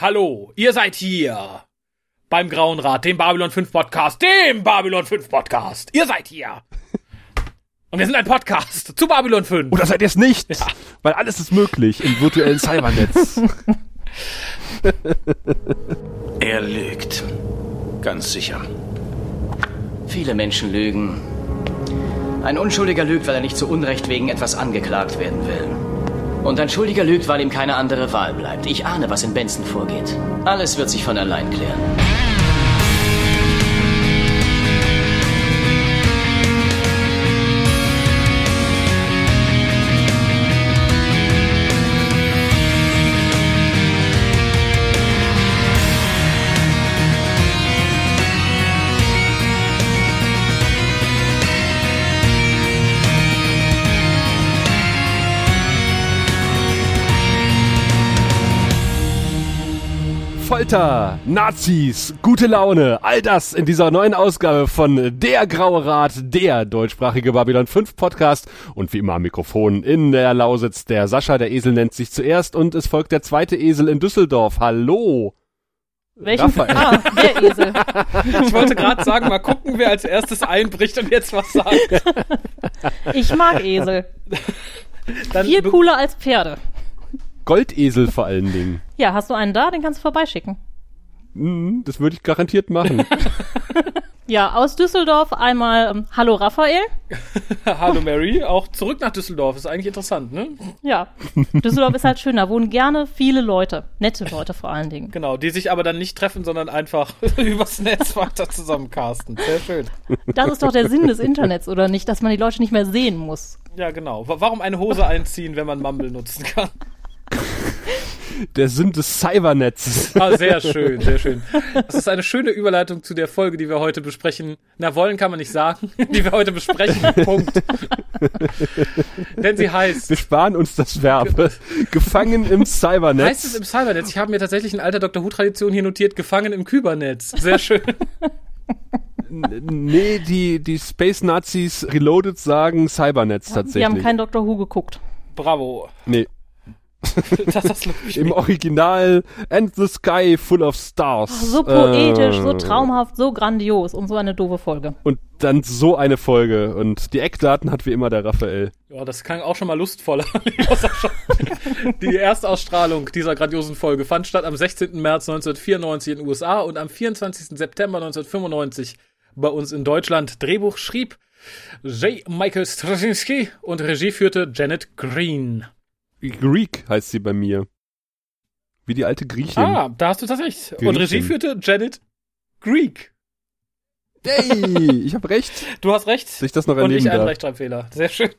hallo, ihr seid hier beim Grauen Rat, dem Babylon 5 Podcast, dem Babylon 5 Podcast. Ihr seid hier. Und wir sind ein Podcast zu Babylon 5. Oder seid ihr es nicht? Ja. Weil alles ist möglich im virtuellen Cybernetz. er lügt. Ganz sicher. Viele Menschen lügen. Ein Unschuldiger lügt, weil er nicht zu Unrecht wegen etwas angeklagt werden will. Und ein Schuldiger lügt, weil ihm keine andere Wahl bleibt. Ich ahne, was in Benson vorgeht. Alles wird sich von allein klären. Folter, Nazis, gute Laune, all das in dieser neuen Ausgabe von Der Graue Rat, der deutschsprachige Babylon 5 Podcast. Und wie immer am Mikrofon in der Lausitz der Sascha, der Esel nennt sich zuerst und es folgt der zweite Esel in Düsseldorf. Hallo! Welchen? Raphael. Ah, der Esel. Ich wollte gerade sagen, mal gucken, wer als erstes einbricht und jetzt was sagt. Ich mag Esel. Dann Viel cooler als Pferde. Goldesel vor allen Dingen. Ja, hast du einen da? Den kannst du vorbeischicken. Mm, das würde ich garantiert machen. ja, aus Düsseldorf einmal ähm, Hallo Raphael. Hallo Mary, auch zurück nach Düsseldorf. Ist eigentlich interessant, ne? Ja, Düsseldorf ist halt schön. Da wohnen gerne viele Leute. Nette Leute vor allen Dingen. Genau, die sich aber dann nicht treffen, sondern einfach übers Netz weiter zusammencasten. Sehr schön. Das ist doch der Sinn des Internets, oder nicht? Dass man die Leute nicht mehr sehen muss. Ja, genau. Warum eine Hose einziehen, wenn man Mumble nutzen kann? Der Sinn des Cybernetzes. Ah, sehr schön, sehr schön. Das ist eine schöne Überleitung zu der Folge, die wir heute besprechen. Na, wollen kann man nicht sagen, die wir heute besprechen. Punkt. Denn sie heißt. Wir sparen uns das Verb. Gefangen im Cybernetz. Heißt es im Cybernetz? Ich habe mir tatsächlich in alter Dr. Who-Tradition hier notiert, gefangen im Kybernetz. Sehr schön. nee, die, die Space Nazis Reloaded sagen Cybernetz tatsächlich. Wir haben kein Dr. Who geguckt. Bravo. Nee. das ist Im Original And the Sky Full of Stars. Ach, so poetisch, äh, so traumhaft, so grandios und so eine doofe Folge. Und dann so eine Folge. Und die Eckdaten hat wie immer der Raphael. Ja, das klang auch schon mal lustvoller. die Erstausstrahlung dieser grandiosen Folge fand statt am 16. März 1994 in den USA und am 24. September 1995 bei uns in Deutschland. Drehbuch schrieb J. Michael Straczynski und Regie führte Janet Green. Greek heißt sie bei mir. Wie die alte Griechin. Ah, da hast du tatsächlich. Griechin. Und Regie führte Janet Greek. Hey, ich habe recht. Du hast recht. Dass ich das noch erleben Und ich einen Rechtschreibfehler. Sehr schön.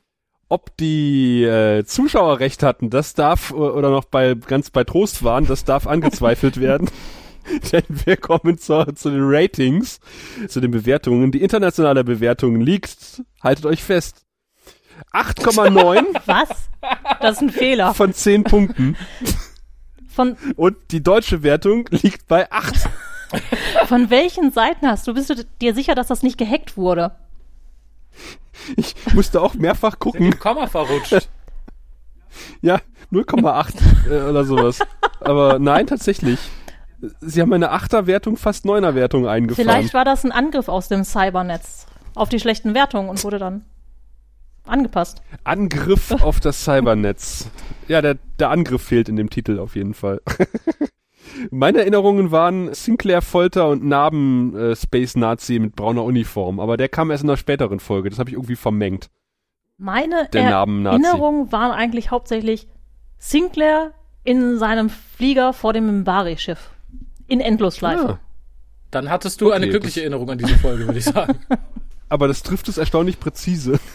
Ob die äh, Zuschauer recht hatten, das darf, oder noch bei ganz bei Trost waren, das darf angezweifelt werden. Denn wir kommen zu, zu den Ratings, zu den Bewertungen. Die internationale Bewertung liegt, haltet euch fest, 8,9. Was? Das ist ein Fehler. Von 10 Punkten. Von Und die deutsche Wertung liegt bei 8. Von welchen Seiten hast du? Bist du dir sicher, dass das nicht gehackt wurde? Ich musste auch mehrfach gucken. Sind Komma verrutscht. Ja, 0,8 äh, oder sowas. Aber nein, tatsächlich. Sie haben eine 8er Wertung, fast 9er Wertung eingefahren. Vielleicht war das ein Angriff aus dem Cybernetz auf die schlechten Wertungen und wurde dann angepasst. Angriff auf das Cybernetz. Ja, der, der Angriff fehlt in dem Titel auf jeden Fall. Meine Erinnerungen waren Sinclair Folter und Narben äh, Space Nazi mit brauner Uniform, aber der kam erst in einer späteren Folge. Das habe ich irgendwie vermengt. Meine Erinnerungen waren eigentlich hauptsächlich Sinclair in seinem Flieger vor dem Mimbari-Schiff. In Endlosschleife. Ah. Dann hattest du okay, eine glückliche Erinnerung an diese Folge, würde ich sagen. aber das trifft es erstaunlich präzise.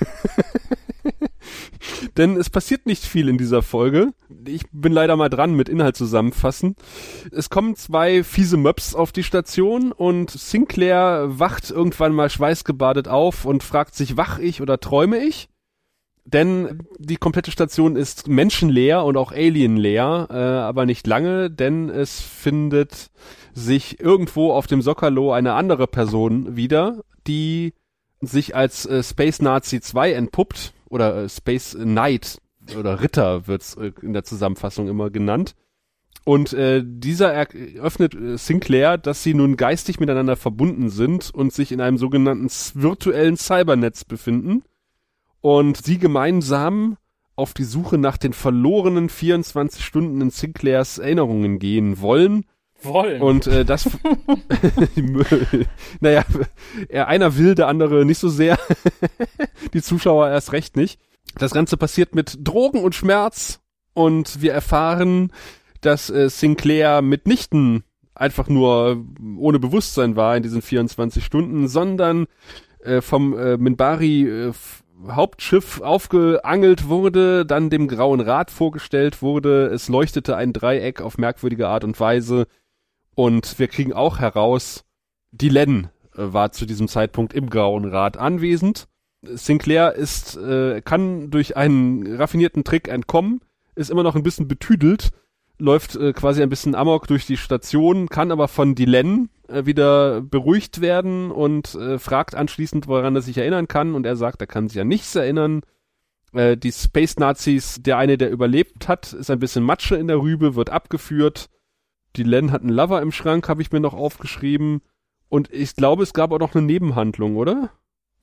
Denn es passiert nicht viel in dieser Folge. Ich bin leider mal dran mit Inhalt zusammenfassen. Es kommen zwei fiese Möps auf die Station und Sinclair wacht irgendwann mal schweißgebadet auf und fragt sich, wach ich oder träume ich? Denn die komplette Station ist menschenleer und auch alienleer, äh, aber nicht lange, denn es findet sich irgendwo auf dem Sockerlo eine andere Person wieder, die sich als äh, Space Nazi 2 entpuppt oder äh, Space Knight oder Ritter wird's äh, in der Zusammenfassung immer genannt Und äh, dieser eröffnet äh, Sinclair, dass sie nun geistig miteinander verbunden sind und sich in einem sogenannten virtuellen Cybernetz befinden und sie gemeinsam auf die Suche nach den verlorenen 24 Stunden in Sinclairs Erinnerungen gehen wollen. Wollen. Und äh, das, naja, einer will, der andere nicht so sehr. die Zuschauer erst recht nicht. Das Ganze passiert mit Drogen und Schmerz und wir erfahren, dass äh, Sinclair mitnichten einfach nur ohne Bewusstsein war in diesen 24 Stunden, sondern äh, vom äh, Minbari äh, Hauptschiff aufgeangelt wurde, dann dem Grauen Rad vorgestellt wurde, es leuchtete ein Dreieck auf merkwürdige Art und Weise und wir kriegen auch heraus, die Len äh, war zu diesem Zeitpunkt im Grauen Rad anwesend. Sinclair ist, äh, kann durch einen raffinierten Trick entkommen, ist immer noch ein bisschen betüdelt, läuft äh, quasi ein bisschen amok durch die Station, kann aber von Dylan äh, wieder beruhigt werden und äh, fragt anschließend, woran er sich erinnern kann. Und er sagt, er kann sich an nichts erinnern. Äh, die Space Nazis, der eine, der überlebt hat, ist ein bisschen Matsche in der Rübe, wird abgeführt. Dylan hat einen Lover im Schrank, habe ich mir noch aufgeschrieben. Und ich glaube, es gab auch noch eine Nebenhandlung, oder?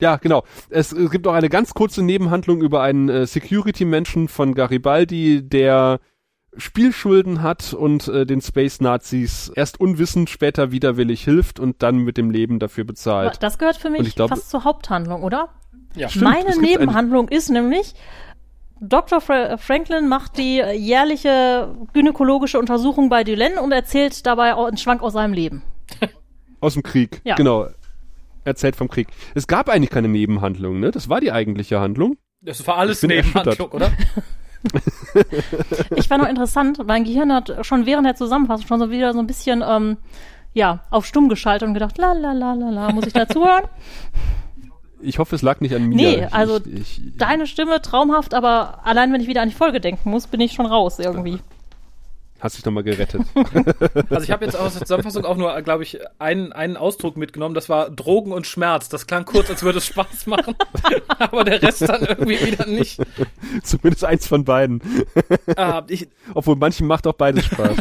Ja, genau. Es, es gibt auch eine ganz kurze Nebenhandlung über einen äh, Security-Menschen von Garibaldi, der Spielschulden hat und äh, den Space Nazis erst unwissend, später widerwillig hilft und dann mit dem Leben dafür bezahlt. Das gehört für mich glaub, fast zur Haupthandlung, oder? Ja. Stimmt, Meine Nebenhandlung ist nämlich, Dr. Fra Franklin macht die jährliche gynäkologische Untersuchung bei Dylan und erzählt dabei einen Schwank aus seinem Leben. Aus dem Krieg, ja. genau. Erzählt vom Krieg. Es gab eigentlich keine Nebenhandlung, ne? Das war die eigentliche Handlung. Das war alles Nebenhandlung, oder? ich war noch interessant, mein Gehirn hat schon während der Zusammenfassung schon so wieder so ein bisschen, ähm, ja, auf stumm geschaltet und gedacht, la la la la la, muss ich dazuhören? Ich hoffe, es lag nicht an mir. Nee, also ich, ich, deine Stimme traumhaft, aber allein wenn ich wieder an die Folge denken muss, bin ich schon raus irgendwie. Hast dich nochmal gerettet. also ich habe jetzt aus der Zusammenfassung auch nur, glaube ich, einen, einen Ausdruck mitgenommen. Das war Drogen und Schmerz. Das klang kurz, als würde es Spaß machen. Aber der Rest dann irgendwie wieder nicht. Zumindest eins von beiden. Ah, ich, Obwohl manchen macht auch beides Spaß.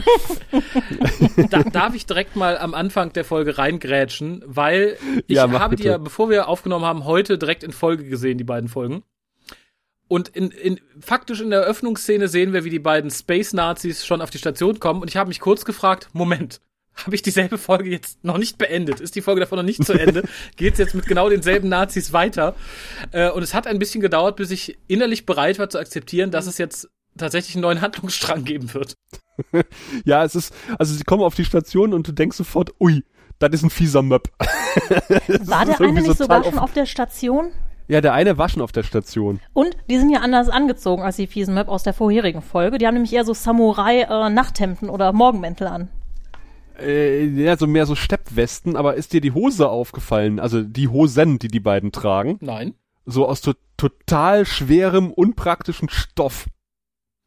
da, darf ich direkt mal am Anfang der Folge reingrätschen, weil ich ja, habe bitte. die ja, bevor wir aufgenommen haben, heute direkt in Folge gesehen, die beiden Folgen. Und in, in, faktisch in der Eröffnungsszene sehen wir, wie die beiden Space-Nazis schon auf die Station kommen. Und ich habe mich kurz gefragt, Moment, habe ich dieselbe Folge jetzt noch nicht beendet? Ist die Folge davon noch nicht zu Ende? Geht es jetzt mit genau denselben Nazis weiter? Äh, und es hat ein bisschen gedauert, bis ich innerlich bereit war zu akzeptieren, dass es jetzt tatsächlich einen neuen Handlungsstrang geben wird. ja, es ist, also sie kommen auf die Station und du denkst sofort, ui, das ist ein fieser Möb. War der eine nicht sogar schon auf der Station? Ja, der eine war schon auf der Station. Und die sind ja anders angezogen als die fiesen Map aus der vorherigen Folge. Die haben nämlich eher so Samurai-Nachthemden äh, oder Morgenmäntel an. Äh, ja, so mehr so Steppwesten, aber ist dir die Hose aufgefallen? Also die Hosen, die die beiden tragen? Nein. So aus to total schwerem, unpraktischen Stoff.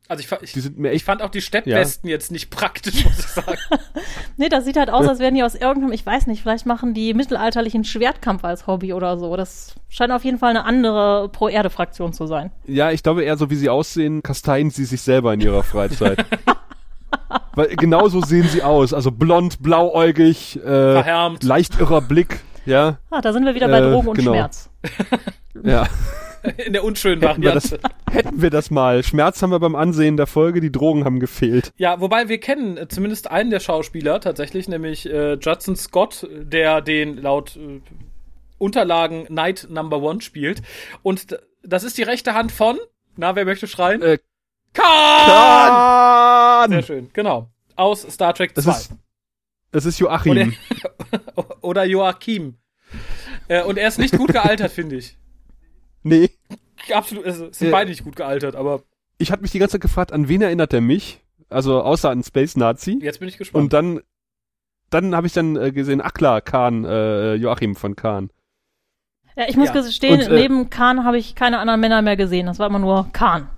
Also ich, ich, die sind mir echt, ich fand auch die Steppwesten ja. jetzt nicht praktisch, muss ich sagen. nee, das sieht halt aus, als wären die aus irgendeinem, ich weiß nicht, vielleicht machen die mittelalterlichen Schwertkampf als Hobby oder so. Das scheint auf jeden Fall eine andere Pro-Erde-Fraktion zu sein. Ja, ich glaube eher so, wie sie aussehen, kasteien sie sich selber in ihrer Freizeit. Weil genau so sehen sie aus. Also blond, blauäugig, äh, Verhärmt. leicht irrer Blick. Ja. Ah, da sind wir wieder bei äh, Drogen und genau. Schmerz. ja. In der unschönen Variante. Hätten wir, das, hätten wir das mal. Schmerz haben wir beim Ansehen der Folge, die Drogen haben gefehlt. Ja, wobei wir kennen äh, zumindest einen der Schauspieler tatsächlich, nämlich äh, Judson Scott, der den laut äh, Unterlagen Knight Number One spielt. Und das ist die rechte Hand von, na, wer möchte schreien? Äh, Khan! Khan! Sehr schön, genau. Aus Star Trek 2. Das ist, das ist Joachim. Oder, oder Joachim. Äh, und er ist nicht gut gealtert, finde ich. Nee. Absolut, also, sind äh, beide nicht gut gealtert, aber. Ich hatte mich die ganze Zeit gefragt, an wen erinnert er mich? Also außer an Space Nazi. Jetzt bin ich gespannt. Und dann, dann habe ich dann äh, gesehen, ach klar, Kahn, äh, Joachim von Kahn. Ja, ich muss ja. gestehen, Und, äh, neben Kahn habe ich keine anderen Männer mehr gesehen. Das war immer nur Kahn.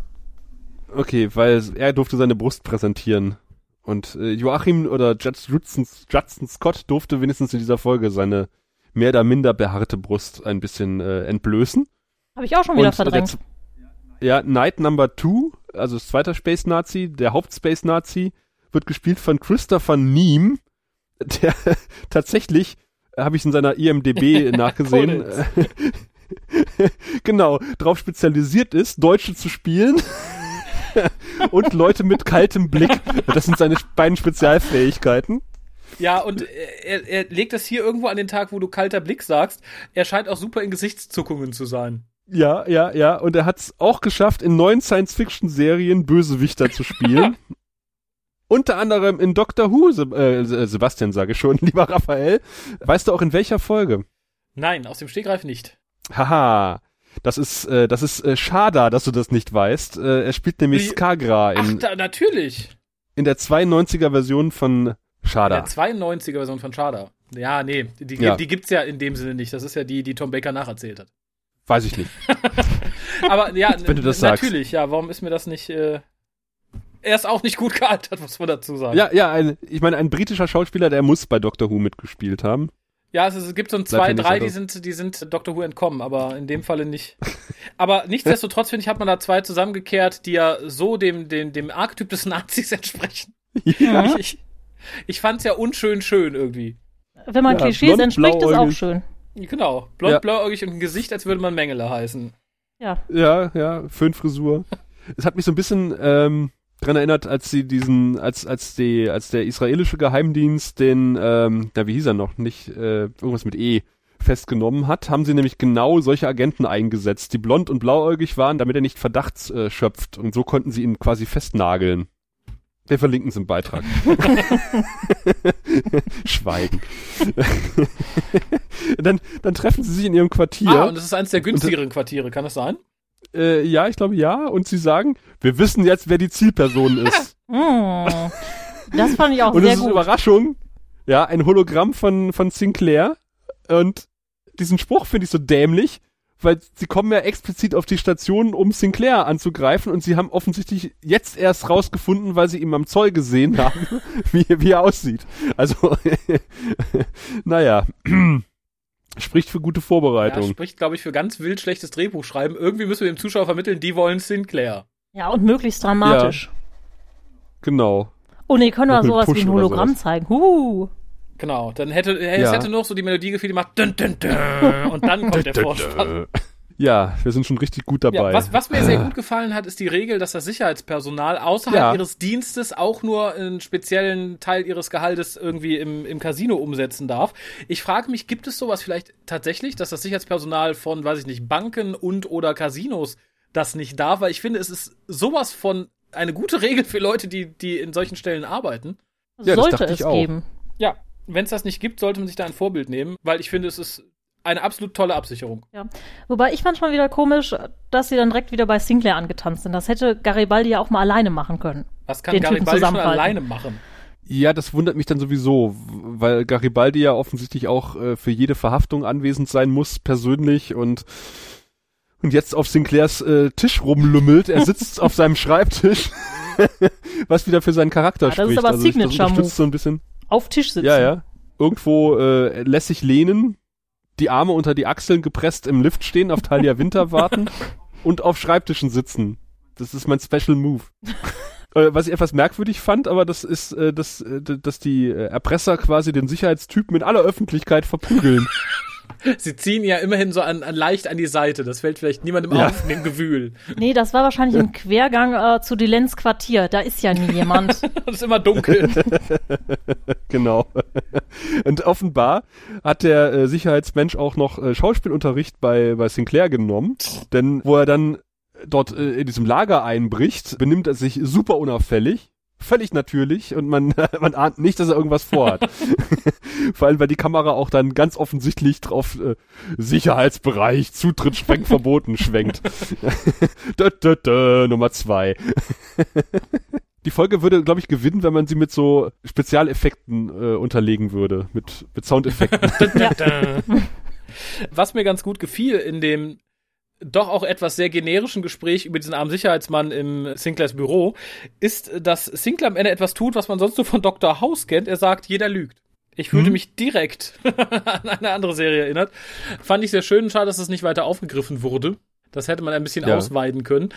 Okay, weil er durfte seine Brust präsentieren. Und äh, Joachim oder Judson, Judson Scott durfte wenigstens in dieser Folge seine mehr oder minder behaarte Brust ein bisschen äh, entblößen. Habe ich auch schon wieder und verdrängt. ja, Night Number Two, also das zweite Space Nazi, der Haupt-Space Nazi, wird gespielt von Christopher Neem, der tatsächlich, äh, habe ich in seiner IMDB nachgesehen, genau, drauf spezialisiert ist, Deutsche zu spielen. und Leute mit kaltem Blick. Das sind seine beiden Spezialfähigkeiten. Ja, und er, er legt das hier irgendwo an den Tag, wo du kalter Blick sagst. Er scheint auch super in Gesichtszuckungen zu sein. Ja, ja, ja. Und er hat es auch geschafft, in neuen Science-Fiction-Serien Bösewichter zu spielen. Unter anderem in Doctor Who, Se äh, Sebastian sage ich schon, lieber Raphael. Weißt du auch in welcher Folge? Nein, aus dem Stegreif nicht. Haha. Das ist, äh, das ist äh, schade, dass du das nicht weißt. Äh, er spielt nämlich Wie? Skagra in. Ach, da, natürlich. In der 92er Version von Schada. Der 92er Version von Schada. Ja, nee, die, ja. die gibt's ja in dem Sinne nicht. Das ist ja die, die Tom Baker nacherzählt hat. Weiß ich nicht. Aber ja, Wenn du das natürlich, sagst. ja, warum ist mir das nicht. Äh er ist auch nicht gut gealtert, muss man dazu sagen. Ja, ja, ein, ich meine, ein britischer Schauspieler, der muss bei Doctor Who mitgespielt haben. Ja, es, es gibt so ein zwei, drei, die sind, die sind Doctor Who entkommen, aber in dem Falle nicht. aber nichtsdestotrotz, finde ich, hat man da zwei zusammengekehrt, die ja so dem, dem, dem Archetyp des Nazis entsprechen. Ja. Ich, ich, ich fand's ja unschön schön irgendwie. Wenn man ja, Klischees entspricht, ist auch schön. Genau. Blond, ja. blauäugig und ein Gesicht, als würde man Mengele heißen. Ja. Ja, ja, Föhnfrisur. es hat mich so ein bisschen ähm, dran erinnert, als sie diesen, als, als die, als der israelische Geheimdienst den, ähm, da wie hieß er noch, nicht, äh, irgendwas mit E festgenommen hat, haben sie nämlich genau solche Agenten eingesetzt, die blond und blauäugig waren, damit er nicht Verdacht äh, schöpft. Und so konnten sie ihn quasi festnageln. Wir verlinken es im Beitrag. Schweigen. dann, dann treffen sie sich in ihrem Quartier. Ah, und das ist eines der günstigeren Quartiere, kann das sein? Äh, ja, ich glaube ja. Und sie sagen, wir wissen jetzt, wer die Zielperson ist. Hm. das fand ich auch und sehr das ist gut. Überraschung. Ja, ein Hologramm von, von Sinclair. Und diesen Spruch finde ich so dämlich, weil sie kommen ja explizit auf die Station, um Sinclair anzugreifen und sie haben offensichtlich jetzt erst rausgefunden, weil sie ihn am Zoll gesehen haben, wie, wie er aussieht. Also, naja. Spricht für gute Vorbereitung. Ja, spricht, glaube ich, für ganz wild schlechtes Drehbuchschreiben. Irgendwie müssen wir dem Zuschauer vermitteln, die wollen Sinclair. Ja, und möglichst dramatisch. Ja. Genau. Oh nee, können wir sowas wie ein Hologramm zeigen. Huh. Genau, dann hätte, es ja. hätte noch so die Melodie gefehlt, die macht dun, dun, dun, und dann kommt der Vorspann. Ja, wir sind schon richtig gut dabei. Ja, was, was, mir sehr gut gefallen hat, ist die Regel, dass das Sicherheitspersonal außerhalb ja. ihres Dienstes auch nur einen speziellen Teil ihres Gehaltes irgendwie im, im Casino umsetzen darf. Ich frage mich, gibt es sowas vielleicht tatsächlich, dass das Sicherheitspersonal von, weiß ich nicht, Banken und oder Casinos das nicht darf? Weil ich finde, es ist sowas von eine gute Regel für Leute, die, die in solchen Stellen arbeiten. Ja, Sollte es geben. Ja, wenn es das nicht gibt, sollte man sich da ein Vorbild nehmen, weil ich finde, es ist eine absolut tolle Absicherung. Ja. Wobei ich manchmal wieder komisch, dass sie dann direkt wieder bei Sinclair angetanzt sind. Das hätte Garibaldi ja auch mal alleine machen können. Was kann Garibaldi schon alleine machen? Ja, das wundert mich dann sowieso, weil Garibaldi ja offensichtlich auch äh, für jede Verhaftung anwesend sein muss, persönlich und und jetzt auf Sinclairs äh, Tisch rumlümmelt. Er sitzt auf seinem Schreibtisch, was wieder für seinen Charakter ja, das spricht. Das ist aber also Signature Move. so ein bisschen. Auf Tisch sitzen. Ja, ja. Irgendwo äh, lässig lehnen, die Arme unter die Achseln gepresst im Lift stehen, auf Talia Winter warten und auf Schreibtischen sitzen. Das ist mein Special Move. Äh, was ich etwas merkwürdig fand, aber das ist, äh, dass, äh, dass die Erpresser quasi den Sicherheitstypen in aller Öffentlichkeit verprügeln. Sie ziehen ja immerhin so an, an leicht an die Seite. Das fällt vielleicht niemandem ja. auf in dem Gewühl. Nee, das war wahrscheinlich ein Quergang äh, zu Dilens Quartier. Da ist ja nie jemand. das ist immer dunkel. genau. Und offenbar hat der äh, Sicherheitsmensch auch noch äh, Schauspielunterricht bei, bei Sinclair genommen. Denn wo er dann dort äh, in diesem Lager einbricht, benimmt er sich super unauffällig völlig natürlich und man, man ahnt nicht, dass er irgendwas vorhat. Vor allem, weil die Kamera auch dann ganz offensichtlich drauf äh, Sicherheitsbereich, Zutritt schwenkt verboten schwenkt. dö, dö, dö, Nummer zwei. die Folge würde, glaube ich, gewinnen, wenn man sie mit so Spezialeffekten äh, unterlegen würde, mit, mit Soundeffekten. Was mir ganz gut gefiel in dem doch auch etwas sehr generischen Gespräch über diesen armen Sicherheitsmann im Sinclairs Büro, ist, dass Sinclair am Ende etwas tut, was man sonst nur von Dr. House kennt. Er sagt, jeder lügt. Ich fühlte hm. mich direkt an eine andere Serie erinnert. Fand ich sehr schön. Schade, dass es nicht weiter aufgegriffen wurde. Das hätte man ein bisschen ja. ausweiten können.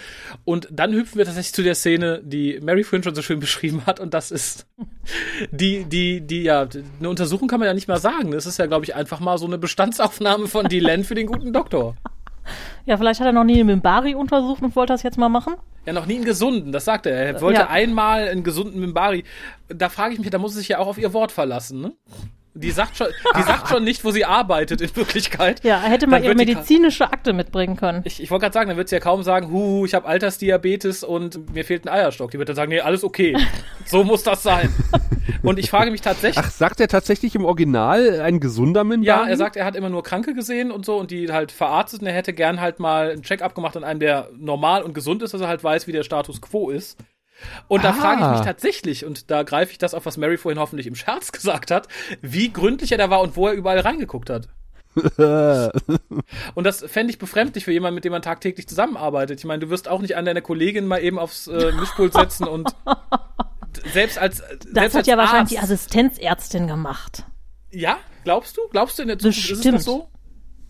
Und dann hüpfen wir tatsächlich zu der Szene, die Mary Flynn schon so schön beschrieben hat. Und das ist die, die, die, ja, eine Untersuchung kann man ja nicht mal sagen. Das ist ja, glaube ich, einfach mal so eine Bestandsaufnahme von Dylan für den guten Doktor. Ja, vielleicht hat er noch nie einen Mimbari untersucht und wollte das jetzt mal machen. Ja, noch nie einen gesunden, das sagt er. Er wollte ja. einmal einen gesunden Mimbari. Da frage ich mich, da muss er sich ja auch auf ihr Wort verlassen, ne? Die sagt schon, die sagt schon nicht, wo sie arbeitet in Wirklichkeit. Ja, er hätte mal ihre medizinische Akte mitbringen können. Ich, ich wollte gerade sagen, dann wird sie ja kaum sagen, hu, ich habe Altersdiabetes und mir fehlt ein Eierstock. Die wird dann sagen, nee, alles okay. so muss das sein. Und ich frage mich tatsächlich. Ach, sagt er tatsächlich im Original ein gesunder Minbari? Ja, er sagt, er hat immer nur Kranke gesehen und so und die halt verarztet und er hätte gern halt mal ein Check-up gemacht an einem, der normal und gesund ist, dass er halt weiß, wie der Status quo ist. Und da ah. frage ich mich tatsächlich, und da greife ich das auf, was Mary vorhin hoffentlich im Scherz gesagt hat, wie gründlich er da war und wo er überall reingeguckt hat. und das fände ich befremdlich für jemanden, mit dem man tagtäglich zusammenarbeitet. Ich meine, du wirst auch nicht an deine Kollegin mal eben aufs äh, Mischpult setzen und selbst als. Das selbst hat als ja Arzt, wahrscheinlich die Assistenzärztin gemacht. Ja, glaubst du? Glaubst du in der Zukunft Bestimmt. ist das so?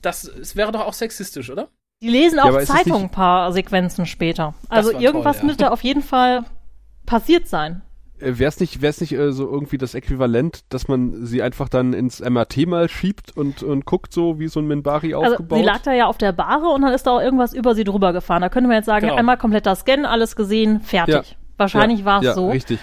Das, es wäre doch auch sexistisch, oder? Die lesen auch ja, Zeitungen ein paar Sequenzen später. Also irgendwas toll, ja. müsste auf jeden Fall passiert sein. Äh, wäre es nicht, wär's nicht äh, so irgendwie das Äquivalent, dass man sie einfach dann ins MRT mal schiebt und, und guckt so, wie so ein Minbari also aufgebaut? Sie lag da ja auf der Bahre und dann ist da auch irgendwas über sie drüber gefahren. Da könnte man jetzt sagen, genau. einmal kompletter Scan, alles gesehen, fertig. Ja. Wahrscheinlich ja. war es ja, so. richtig.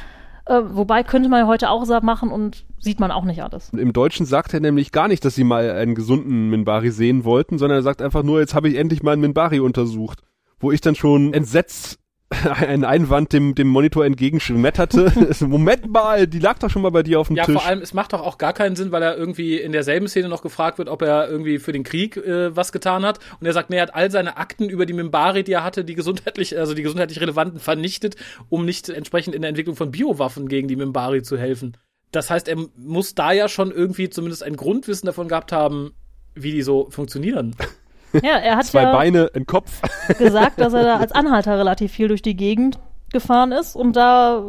Äh, wobei könnte man heute auch machen und sieht man auch nicht alles. Im Deutschen sagt er nämlich gar nicht, dass sie mal einen gesunden Minbari sehen wollten, sondern er sagt einfach nur, jetzt habe ich endlich mal einen Minbari untersucht. Wo ich dann schon entsetzt einen Einwand dem, dem Monitor entgegenschmetterte. Moment mal, die lag doch schon mal bei dir auf dem ja, Tisch. Ja, vor allem, es macht doch auch gar keinen Sinn, weil er irgendwie in derselben Szene noch gefragt wird, ob er irgendwie für den Krieg äh, was getan hat. Und er sagt, nee, er hat all seine Akten über die Mimbari, die er hatte, die gesundheitlich, also die gesundheitlich relevanten, vernichtet, um nicht entsprechend in der Entwicklung von Biowaffen gegen die Mimbari zu helfen. Das heißt, er muss da ja schon irgendwie zumindest ein Grundwissen davon gehabt haben, wie die so funktionieren. Ja, er hat Zwei ja Beine, ein Kopf. gesagt, dass er da als Anhalter relativ viel durch die Gegend gefahren ist und da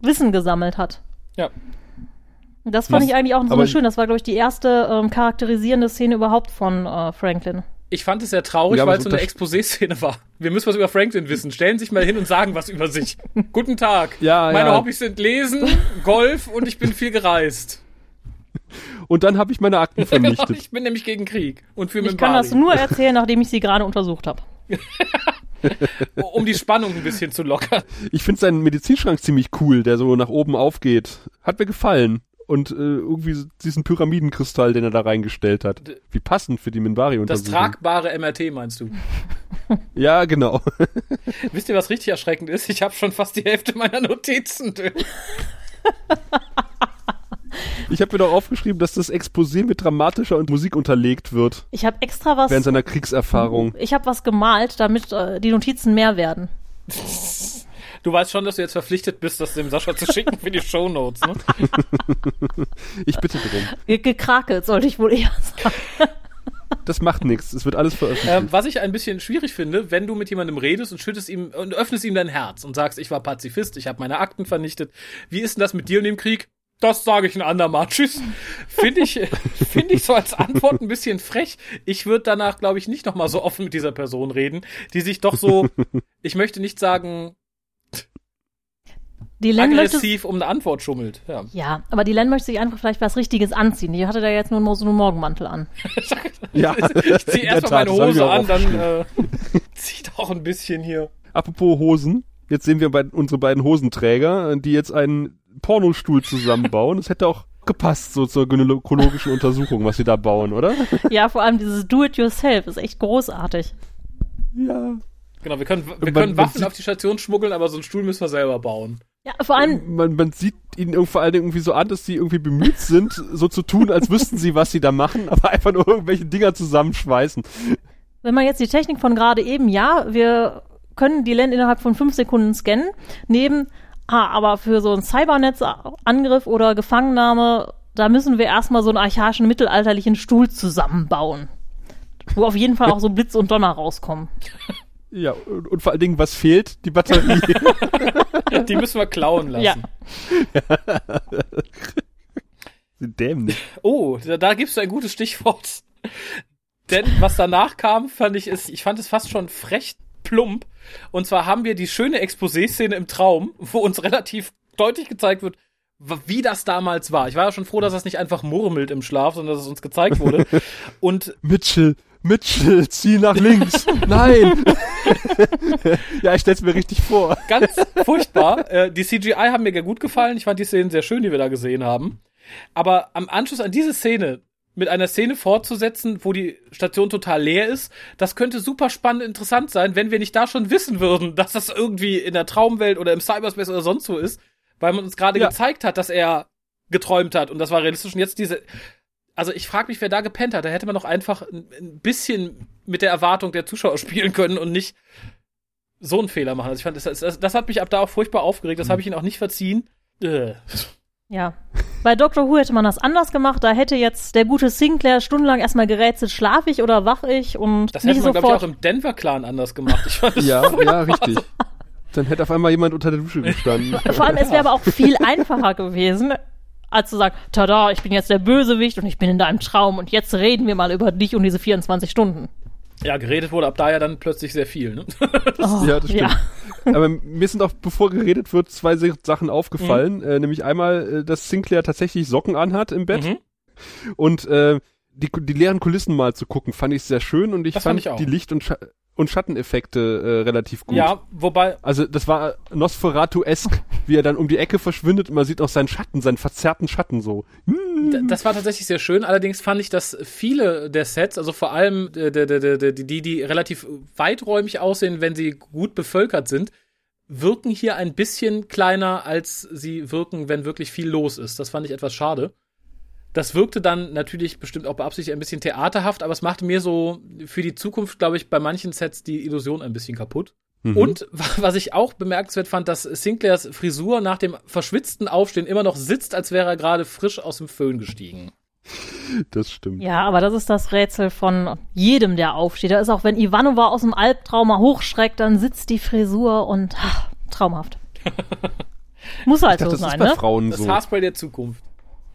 Wissen gesammelt hat. Ja. Das fand Was? ich eigentlich auch so schön. Das war, glaube ich, die erste ähm, charakterisierende Szene überhaupt von äh, Franklin. Ich fand es sehr traurig, ja, weil es so eine Exposé-Szene war. Wir müssen was über Franklin wissen. Stellen Sie sich mal hin und sagen was über sich. Guten Tag. Ja, Meine ja. Hobbys sind Lesen, Golf und ich bin viel gereist. Und dann habe ich meine Akten vernichtet. ich bin nämlich gegen Krieg und für Ich kann das nur erzählen, nachdem ich sie gerade untersucht habe. um die Spannung ein bisschen zu lockern. Ich finde seinen Medizinschrank ziemlich cool, der so nach oben aufgeht. Hat mir gefallen. Und äh, irgendwie diesen Pyramidenkristall, den er da reingestellt hat. Wie passend für die Minbari-Untersuchung. Das tragbare MRT meinst du? ja, genau. Wisst ihr, was richtig erschreckend ist? Ich habe schon fast die Hälfte meiner Notizen. Ich habe mir doch aufgeschrieben, dass das Exposé mit dramatischer und Musik unterlegt wird. Ich habe extra was. Während seiner Kriegserfahrung. Ich habe was gemalt, damit äh, die Notizen mehr werden. Du weißt schon, dass du jetzt verpflichtet bist, das dem Sascha zu schicken für die Shownotes, ne? ich bitte drum. Gekrakelt, sollte ich wohl eher sagen. Das macht nichts. Es wird alles veröffentlicht. Ähm, was ich ein bisschen schwierig finde, wenn du mit jemandem redest und schüttest ihm und öffnest ihm dein Herz und sagst, ich war Pazifist, ich habe meine Akten vernichtet. Wie ist denn das mit dir und dem Krieg? Das sage ich ein andermal. Tschüss. Finde ich, finde ich so als Antwort ein bisschen frech. Ich würde danach, glaube ich, nicht nochmal so offen mit dieser Person reden, die sich doch so, ich möchte nicht sagen, die Len aggressiv um eine Antwort schummelt. Ja. ja, aber die Len möchte sich einfach vielleicht was Richtiges anziehen. Die hatte da jetzt nur, so einen Morgenmantel an. ja, ich ziehe erstmal meine Hose an, dann äh, zieht auch ein bisschen hier. Apropos Hosen, jetzt sehen wir bei unsere beiden Hosenträger, die jetzt einen Pornostuhl zusammenbauen. Das hätte auch gepasst, so zur gynäkologischen Untersuchung, was sie da bauen, oder? Ja, vor allem dieses Do-it-yourself ist echt großartig. Ja. Genau, wir können, wir können man, Waffen auf die Station schmuggeln, aber so einen Stuhl müssen wir selber bauen. Ja, vor allem. Man, man sieht ihnen vor allem irgendwie so an, dass sie irgendwie bemüht sind, so zu tun, als wüssten sie, was sie da machen, aber einfach nur irgendwelche Dinger zusammenschweißen. Wenn man jetzt die Technik von gerade eben, ja, wir können die Land innerhalb von fünf Sekunden scannen, neben Ah, aber für so einen Cybernetzangriff oder Gefangennahme, da müssen wir erstmal so einen archaischen mittelalterlichen Stuhl zusammenbauen. Wo auf jeden Fall auch so Blitz und Donner rauskommen. Ja, und, und vor allen Dingen, was fehlt? Die Batterie. Die müssen wir klauen lassen. Ja. Sind dämlich. Oh, da, da gibst du ein gutes Stichwort. Denn was danach kam, fand ich, ist, ich fand es fast schon frech plump. Und zwar haben wir die schöne Exposé-Szene im Traum, wo uns relativ deutlich gezeigt wird, wie das damals war. Ich war ja schon froh, dass das nicht einfach murmelt im Schlaf, sondern dass es uns gezeigt wurde. Und Mitchell, Mitchell, zieh nach links. Nein. ja, ich stell's mir richtig vor. ganz furchtbar. Äh, die CGI haben mir gut gefallen. Ich fand die Szenen sehr schön, die wir da gesehen haben. Aber am Anschluss an diese Szene mit einer Szene fortzusetzen, wo die Station total leer ist, das könnte super spannend interessant sein, wenn wir nicht da schon wissen würden, dass das irgendwie in der Traumwelt oder im Cyberspace oder sonst wo ist, weil man uns gerade Ja. gezeigt hat, dass er geträumt hat und das war realistisch und jetzt diese also ich frage mich, wer da gepennt hat. Da hätte man doch einfach ein, bisschen mit der Erwartung der Zuschauer spielen können und nicht so einen Fehler machen. Also ich fand, das, das, das hat mich ab da auch furchtbar aufgeregt. Das habe ich ihnen auch nicht verziehen. Äh. Ja. Bei Doctor Who hätte man das anders gemacht. Da hätte jetzt der gute Sinclair stundenlang erstmal gerätselt, schlaf ich oder wach ich und Das hätte nicht man, glaube ich, sofort. auch im Denver-Clan anders gemacht. Ich fand Ja, ja, richtig. Dann hätte auf einmal jemand unter der Dusche gestanden. Vor allem, es wäre aber auch viel einfacher gewesen, als zu sagen, tada, ich bin jetzt der Bösewicht und ich bin in deinem Traum und jetzt reden wir mal über dich und diese 24 Stunden. Ja, geredet wurde ab da ja dann plötzlich sehr viel. Ne? Oh, Ja, das stimmt. Aber mir sind auch, bevor geredet wird, zwei Sachen aufgefallen. Äh, nämlich einmal, äh, dass Sinclair tatsächlich Socken anhat im Bett. Mhm. Und äh, die, die leeren Kulissen mal zu gucken, fand ich sehr schön. Und ich Das fand fand ich die Licht- und, Scha und Schatteneffekte äh, relativ gut. Ja, wobei, Also das war Nosferatu-esk, wie er dann um die Ecke verschwindet und man sieht auch seinen Schatten, seinen verzerrten Schatten so. d- das war tatsächlich sehr schön. Allerdings fand ich, dass viele der Sets, also vor allem äh, die, die relativ weiträumig aussehen, wenn sie gut bevölkert sind, wirken hier ein bisschen kleiner, als sie wirken, wenn wirklich viel los ist. Das fand ich etwas schade. Das wirkte dann natürlich bestimmt auch beabsichtigt ein bisschen theaterhaft, aber es machte mir so für die Zukunft, glaube ich, bei manchen Sets die Illusion ein bisschen kaputt. Mhm. Und was ich auch bemerkenswert fand, dass Sinclairs Frisur nach dem verschwitzten Aufstehen immer noch sitzt, als wäre er gerade frisch aus dem Föhn gestiegen. Das stimmt. Ja, aber das ist das Rätsel von jedem, der aufsteht. Da ist auch, wenn Ivanova aus dem Albtraum mal hochschreckt, dann sitzt die Frisur und ach, traumhaft. Muss halt Ich dachte, so das ist sein, bei ne? Frauen Das so. Haarspray der Zukunft.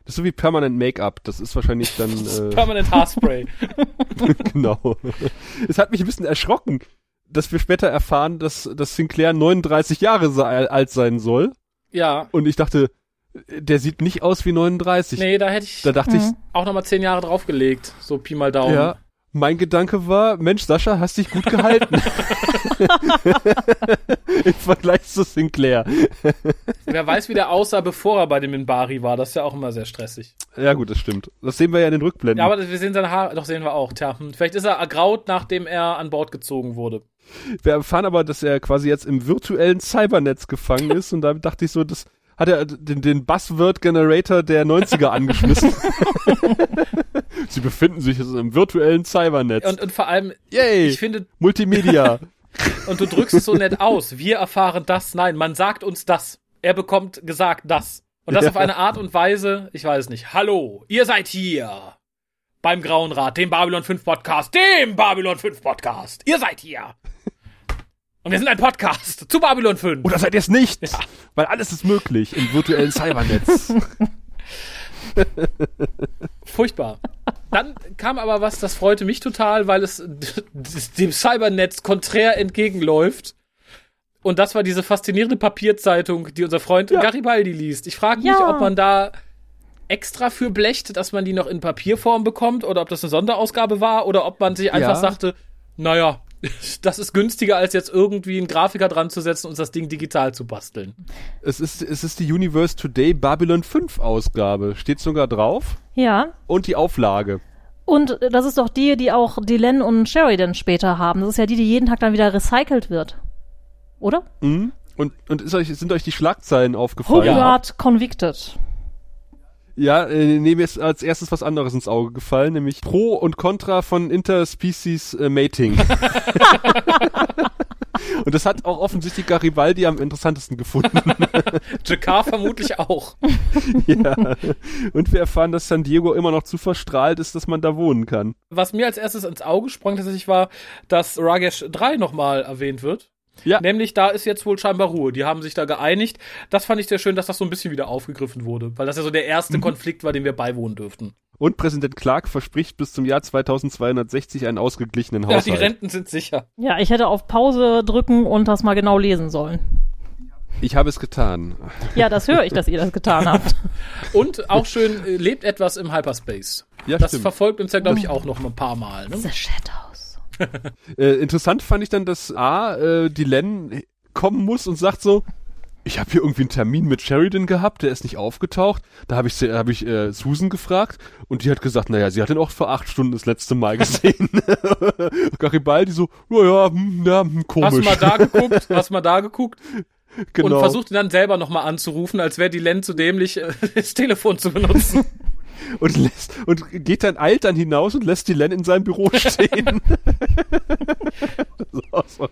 Das ist so wie permanent Make-up. Das ist wahrscheinlich dann äh, Permanent Haarspray. genau. Es hat mich ein bisschen erschrocken, dass wir später erfahren, dass, dass Sinclair 39 Jahre alt sein soll. ja. Und ich dachte, der sieht nicht aus wie 39. Nee, da hätte ich Da dachte Mhm. auch noch mal zehn Jahre draufgelegt. So Pi mal ich, Daumen. ja. Mein Gedanke war, Mensch, Sascha, hast dich gut gehalten. Im Vergleich zu Sinclair. Wer weiß, wie der aussah, bevor er bei dem Minbari war. Das ist ja auch immer sehr stressig. Ja, gut, das stimmt. Das sehen wir ja in den Rückblenden. Ja, aber wir sehen seine Haare, doch sehen wir auch. Tja, hm, vielleicht ist er ergraut, nachdem er an Bord gezogen wurde. Wir erfahren aber, dass er quasi jetzt im virtuellen Cybernetz gefangen ist und da dachte ich so, das hat er den, den Buzzword-Generator der 90er angeschmissen. Sie befinden sich jetzt im virtuellen Cybernetz. Und, und vor allem, Yay! ich finde, Multimedia. und du drückst es so nett aus. Wir erfahren das. Nein, man sagt uns das. Er bekommt gesagt das. Und das Ja. auf eine Art und Weise, ich weiß es nicht. Hallo, ihr seid hier. Beim Grauen Rat, dem Babylon 5 Podcast, dem Babylon 5 Podcast. Ihr seid hier. Und wir sind ein Podcast zu Babylon 5. Oder seid ihr es nicht? Weil alles ist möglich im virtuellen Cybernetz. Furchtbar. Dann kam aber was, das freute mich total, weil es dem Cybernetz konträr entgegenläuft. Und das war diese faszinierende Papierzeitung, die unser Freund Ja. Garibaldi liest. Ich frage mich, Ja. ob man da extra für blecht, dass man die noch in Papierform bekommt oder ob das eine Sonderausgabe war oder ob man sich einfach Ja. sagte, naja, das ist günstiger, als jetzt irgendwie einen Grafiker dran zu setzen und das Ding digital zu basteln. es, ist, es ist die Universe Today Babylon 5 Ausgabe. Steht sogar drauf. Ja. Und die Auflage. Und das ist doch die, die auch Dylan und Sheridan später haben. Das ist ja die, die jeden Tag dann wieder recycelt wird. Oder? Mhm. Und, und ist euch, sind euch die Schlagzeilen aufgefallen? Hogart convicted. Ja, äh, nee, mir ist als erstes was anderes ins Auge gefallen, nämlich Pro und Contra von Interspecies äh, Mating. und das hat auch offensichtlich Garibaldi am interessantesten gefunden. Jakar vermutlich auch. ja. Und wir erfahren, dass San Diego immer noch zu verstrahlt ist, dass man da wohnen kann. Was mir als erstes ins Auge sprang tatsächlich war, dass Ragesh 3 nochmal erwähnt wird. Ja. Nämlich, da ist jetzt wohl scheinbar Ruhe. Die haben sich da geeinigt. Das fand ich sehr schön, dass das so ein bisschen wieder aufgegriffen wurde. Weil das ja so der erste Konflikt war, dem wir beiwohnen dürften. Und Präsident Clark verspricht bis zum Jahr 2260 einen ausgeglichenen Ja, Haushalt. die Renten sind sicher. Ja, ich hätte auf Pause drücken und das mal genau lesen sollen. Ich habe es getan. Ja, das höre ich, dass ihr das getan habt. Und auch schön, äh, lebt etwas im Hyperspace. Ja, das stimmt. verfolgt uns ja, glaube ich, auch noch ein paar Mal. Ne? The Shadows. Äh, interessant fand ich dann, dass A, äh, die Len kommen muss und sagt so, ich habe hier irgendwie einen Termin mit Sheridan gehabt, der ist nicht aufgetaucht. Da habe ich, hab ich äh, Susan gefragt und die hat gesagt, naja, sie hat ihn auch vor acht Stunden das letzte Mal gesehen. Garibaldi so, naja, hm, ja, hm, komisch. Hast du mal da geguckt? Hast du mal da geguckt? genau. Und versucht ihn dann selber nochmal anzurufen, als wäre die Len zu dämlich, äh, das Telefon zu benutzen. Und, lässt, und geht dann, eilt dann hinaus und lässt die Len in seinem Büro stehen. so, so.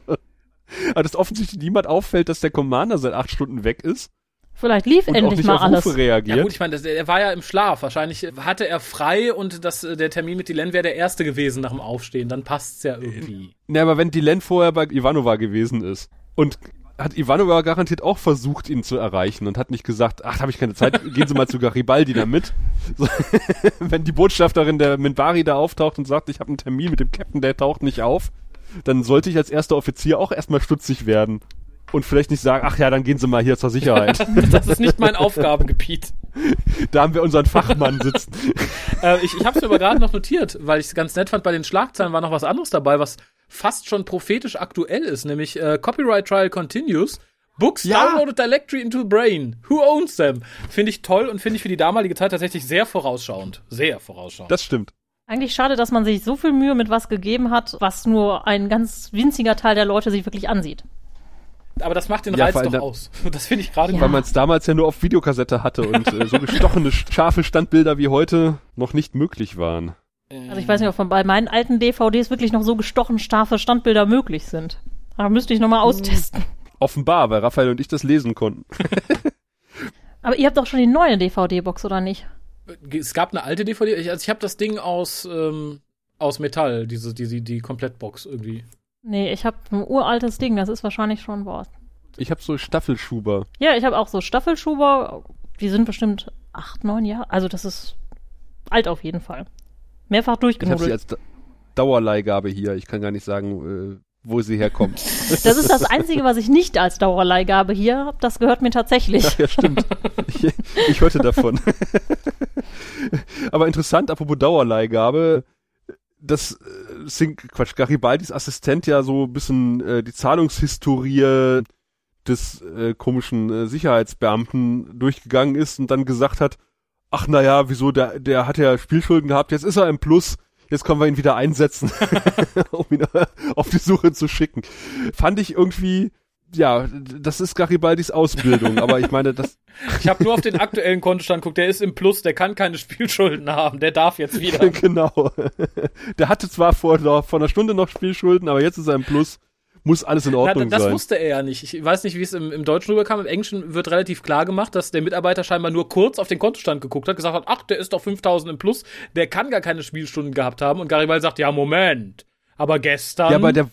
Aber dass offensichtlich niemand auffällt, dass der Commander seit acht Stunden weg ist Vielleicht lief und auch endlich nicht mal auf alles. Rufe reagiert. Ja gut, ich meine, das- er war ja im Schlaf. Wahrscheinlich hatte er frei und das, äh, der Termin mit die Len wäre der erste gewesen nach dem Aufstehen. Dann passt's ja irgendwie. Ne, aber wenn die Len vorher bei Ivanova gewesen ist und hat Ivanova garantiert auch versucht, ihn zu erreichen und hat nicht gesagt, ach, da habe ich keine Zeit, gehen Sie mal zu Garibaldi damit. So, wenn die Botschafterin der Minbari da auftaucht und sagt, ich habe einen Termin mit dem Captain, der taucht nicht auf, dann sollte ich als erster Offizier auch erstmal stutzig werden. Und vielleicht nicht sagen, ach ja, dann gehen Sie mal hier zur Sicherheit. Das ist nicht mein Aufgabengebiet. da haben wir unseren Fachmann sitzen. Äh, ich ich habe es mir aber gerade noch notiert, weil ich es ganz nett fand. Bei den Schlagzeilen war noch was anderes dabei, was fast schon prophetisch aktuell ist, nämlich äh, Copyright Trial Continues. Books Ja. downloaded directly into the brain. Who owns them? Finde ich toll und finde ich für die damalige Zeit tatsächlich sehr vorausschauend. Sehr vorausschauend. Das stimmt. Eigentlich schade, dass man sich so viel Mühe mit was gegeben hat, was nur ein ganz winziger Teil der Leute sich wirklich ansieht. aber das macht den Ja, Reiz doch da- aus. Das finde ich gerade Ja. Weil man es damals ja nur auf Videokassette hatte und äh, so gestochene, scharfe Standbilder wie heute noch nicht möglich waren. Also ich weiß nicht, ob von bei meinen alten DVDs wirklich noch so gestochen scharfe Standbilder möglich sind. Da müsste ich nochmal austesten. Offenbar, weil Raphael und ich das lesen konnten. Aber ihr habt doch schon die neue DVD-Box, oder nicht? Es gab eine alte DVD. Ich, also ich habe das Ding aus, ähm, aus Metall, diese, diese, die Komplettbox irgendwie. Nee, ich habe ein uraltes Ding, das ist wahrscheinlich schon was. Ich habe so Staffelschuber. Ja, ich habe auch so Staffelschuber, die sind bestimmt acht, neun Jahre. Also das ist alt auf jeden Fall. Mehrfach Ich habe sie durchgenudelt. als Da- Dauerleihgabe hier. Ich kann gar nicht sagen, äh, wo sie herkommt. Das ist das Einzige, was ich nicht als Dauerleihgabe hier habe. Das gehört mir tatsächlich. ja, stimmt. Ich, ich hörte davon. Aber interessant, apropos Dauerleihgabe, dass äh, Sing, Quatsch, Garibaldis Assistent ja so ein bisschen äh, die Zahlungshistorie des äh, komischen äh, Sicherheitsbeamten durchgegangen ist und dann gesagt hat, ach naja, wieso, der, der hat ja Spielschulden gehabt, jetzt ist er im Plus, jetzt können wir ihn wieder einsetzen, um ihn auf die Suche zu schicken. Fand ich irgendwie, ja, das ist Garibaldis Ausbildung, aber ich meine, das, Ich habe nur auf den aktuellen Kontostand geguckt. Der ist im Plus, der kann keine Spielschulden haben. Der darf jetzt wieder. genau. Der hatte zwar vor, vor einer Stunde noch Spielschulden, aber jetzt ist er im Plus. Muss alles in Na, Ordnung das sein. wusste er ja nicht. Ich weiß nicht, wie es im, im Deutschen rüberkam. Im Englischen wird relativ klar gemacht, dass der Mitarbeiter scheinbar nur kurz auf den Kontostand geguckt hat, gesagt hat, ach, der ist doch 5000 im Plus, der kann gar keine Spielstunden gehabt haben. Und Garibaldi sagt, ja, Moment. Aber gestern. ja, aber der,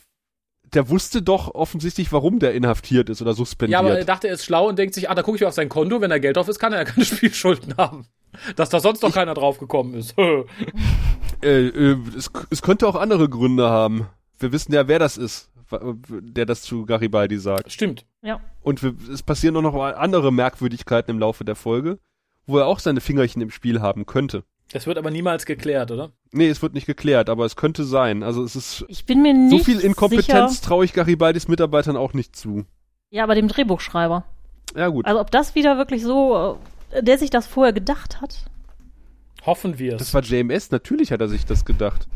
der wusste doch offensichtlich, warum der inhaftiert ist oder Ja, suspendiert. aber er dachte, er ist schlau und denkt sich, ah, da gucke ich mal auf sein Konto, wenn da Geld drauf ist, kann er ja keine Spielschulden haben. Dass da sonst noch keiner drauf gekommen ist. äh, äh, es, es könnte auch andere Gründe haben. Wir wissen ja, wer das ist, der das zu Garibaldi sagt. Stimmt. Ja. Und wir, es passieren auch noch andere Merkwürdigkeiten im Laufe der Folge, wo er auch seine Fingerchen im Spiel haben könnte. Das wird aber niemals geklärt, oder? Nee, es wird nicht geklärt, aber es könnte sein. Also es ist Ich bin mir nicht so viel Inkompetenz traue ich Garibaldis Mitarbeitern auch nicht zu. Ja, aber dem Drehbuchschreiber. Ja gut, Also ob das wieder wirklich so, äh, der sich das vorher gedacht hat. Hoffen wir das es. war JMS, natürlich hat er sich das gedacht.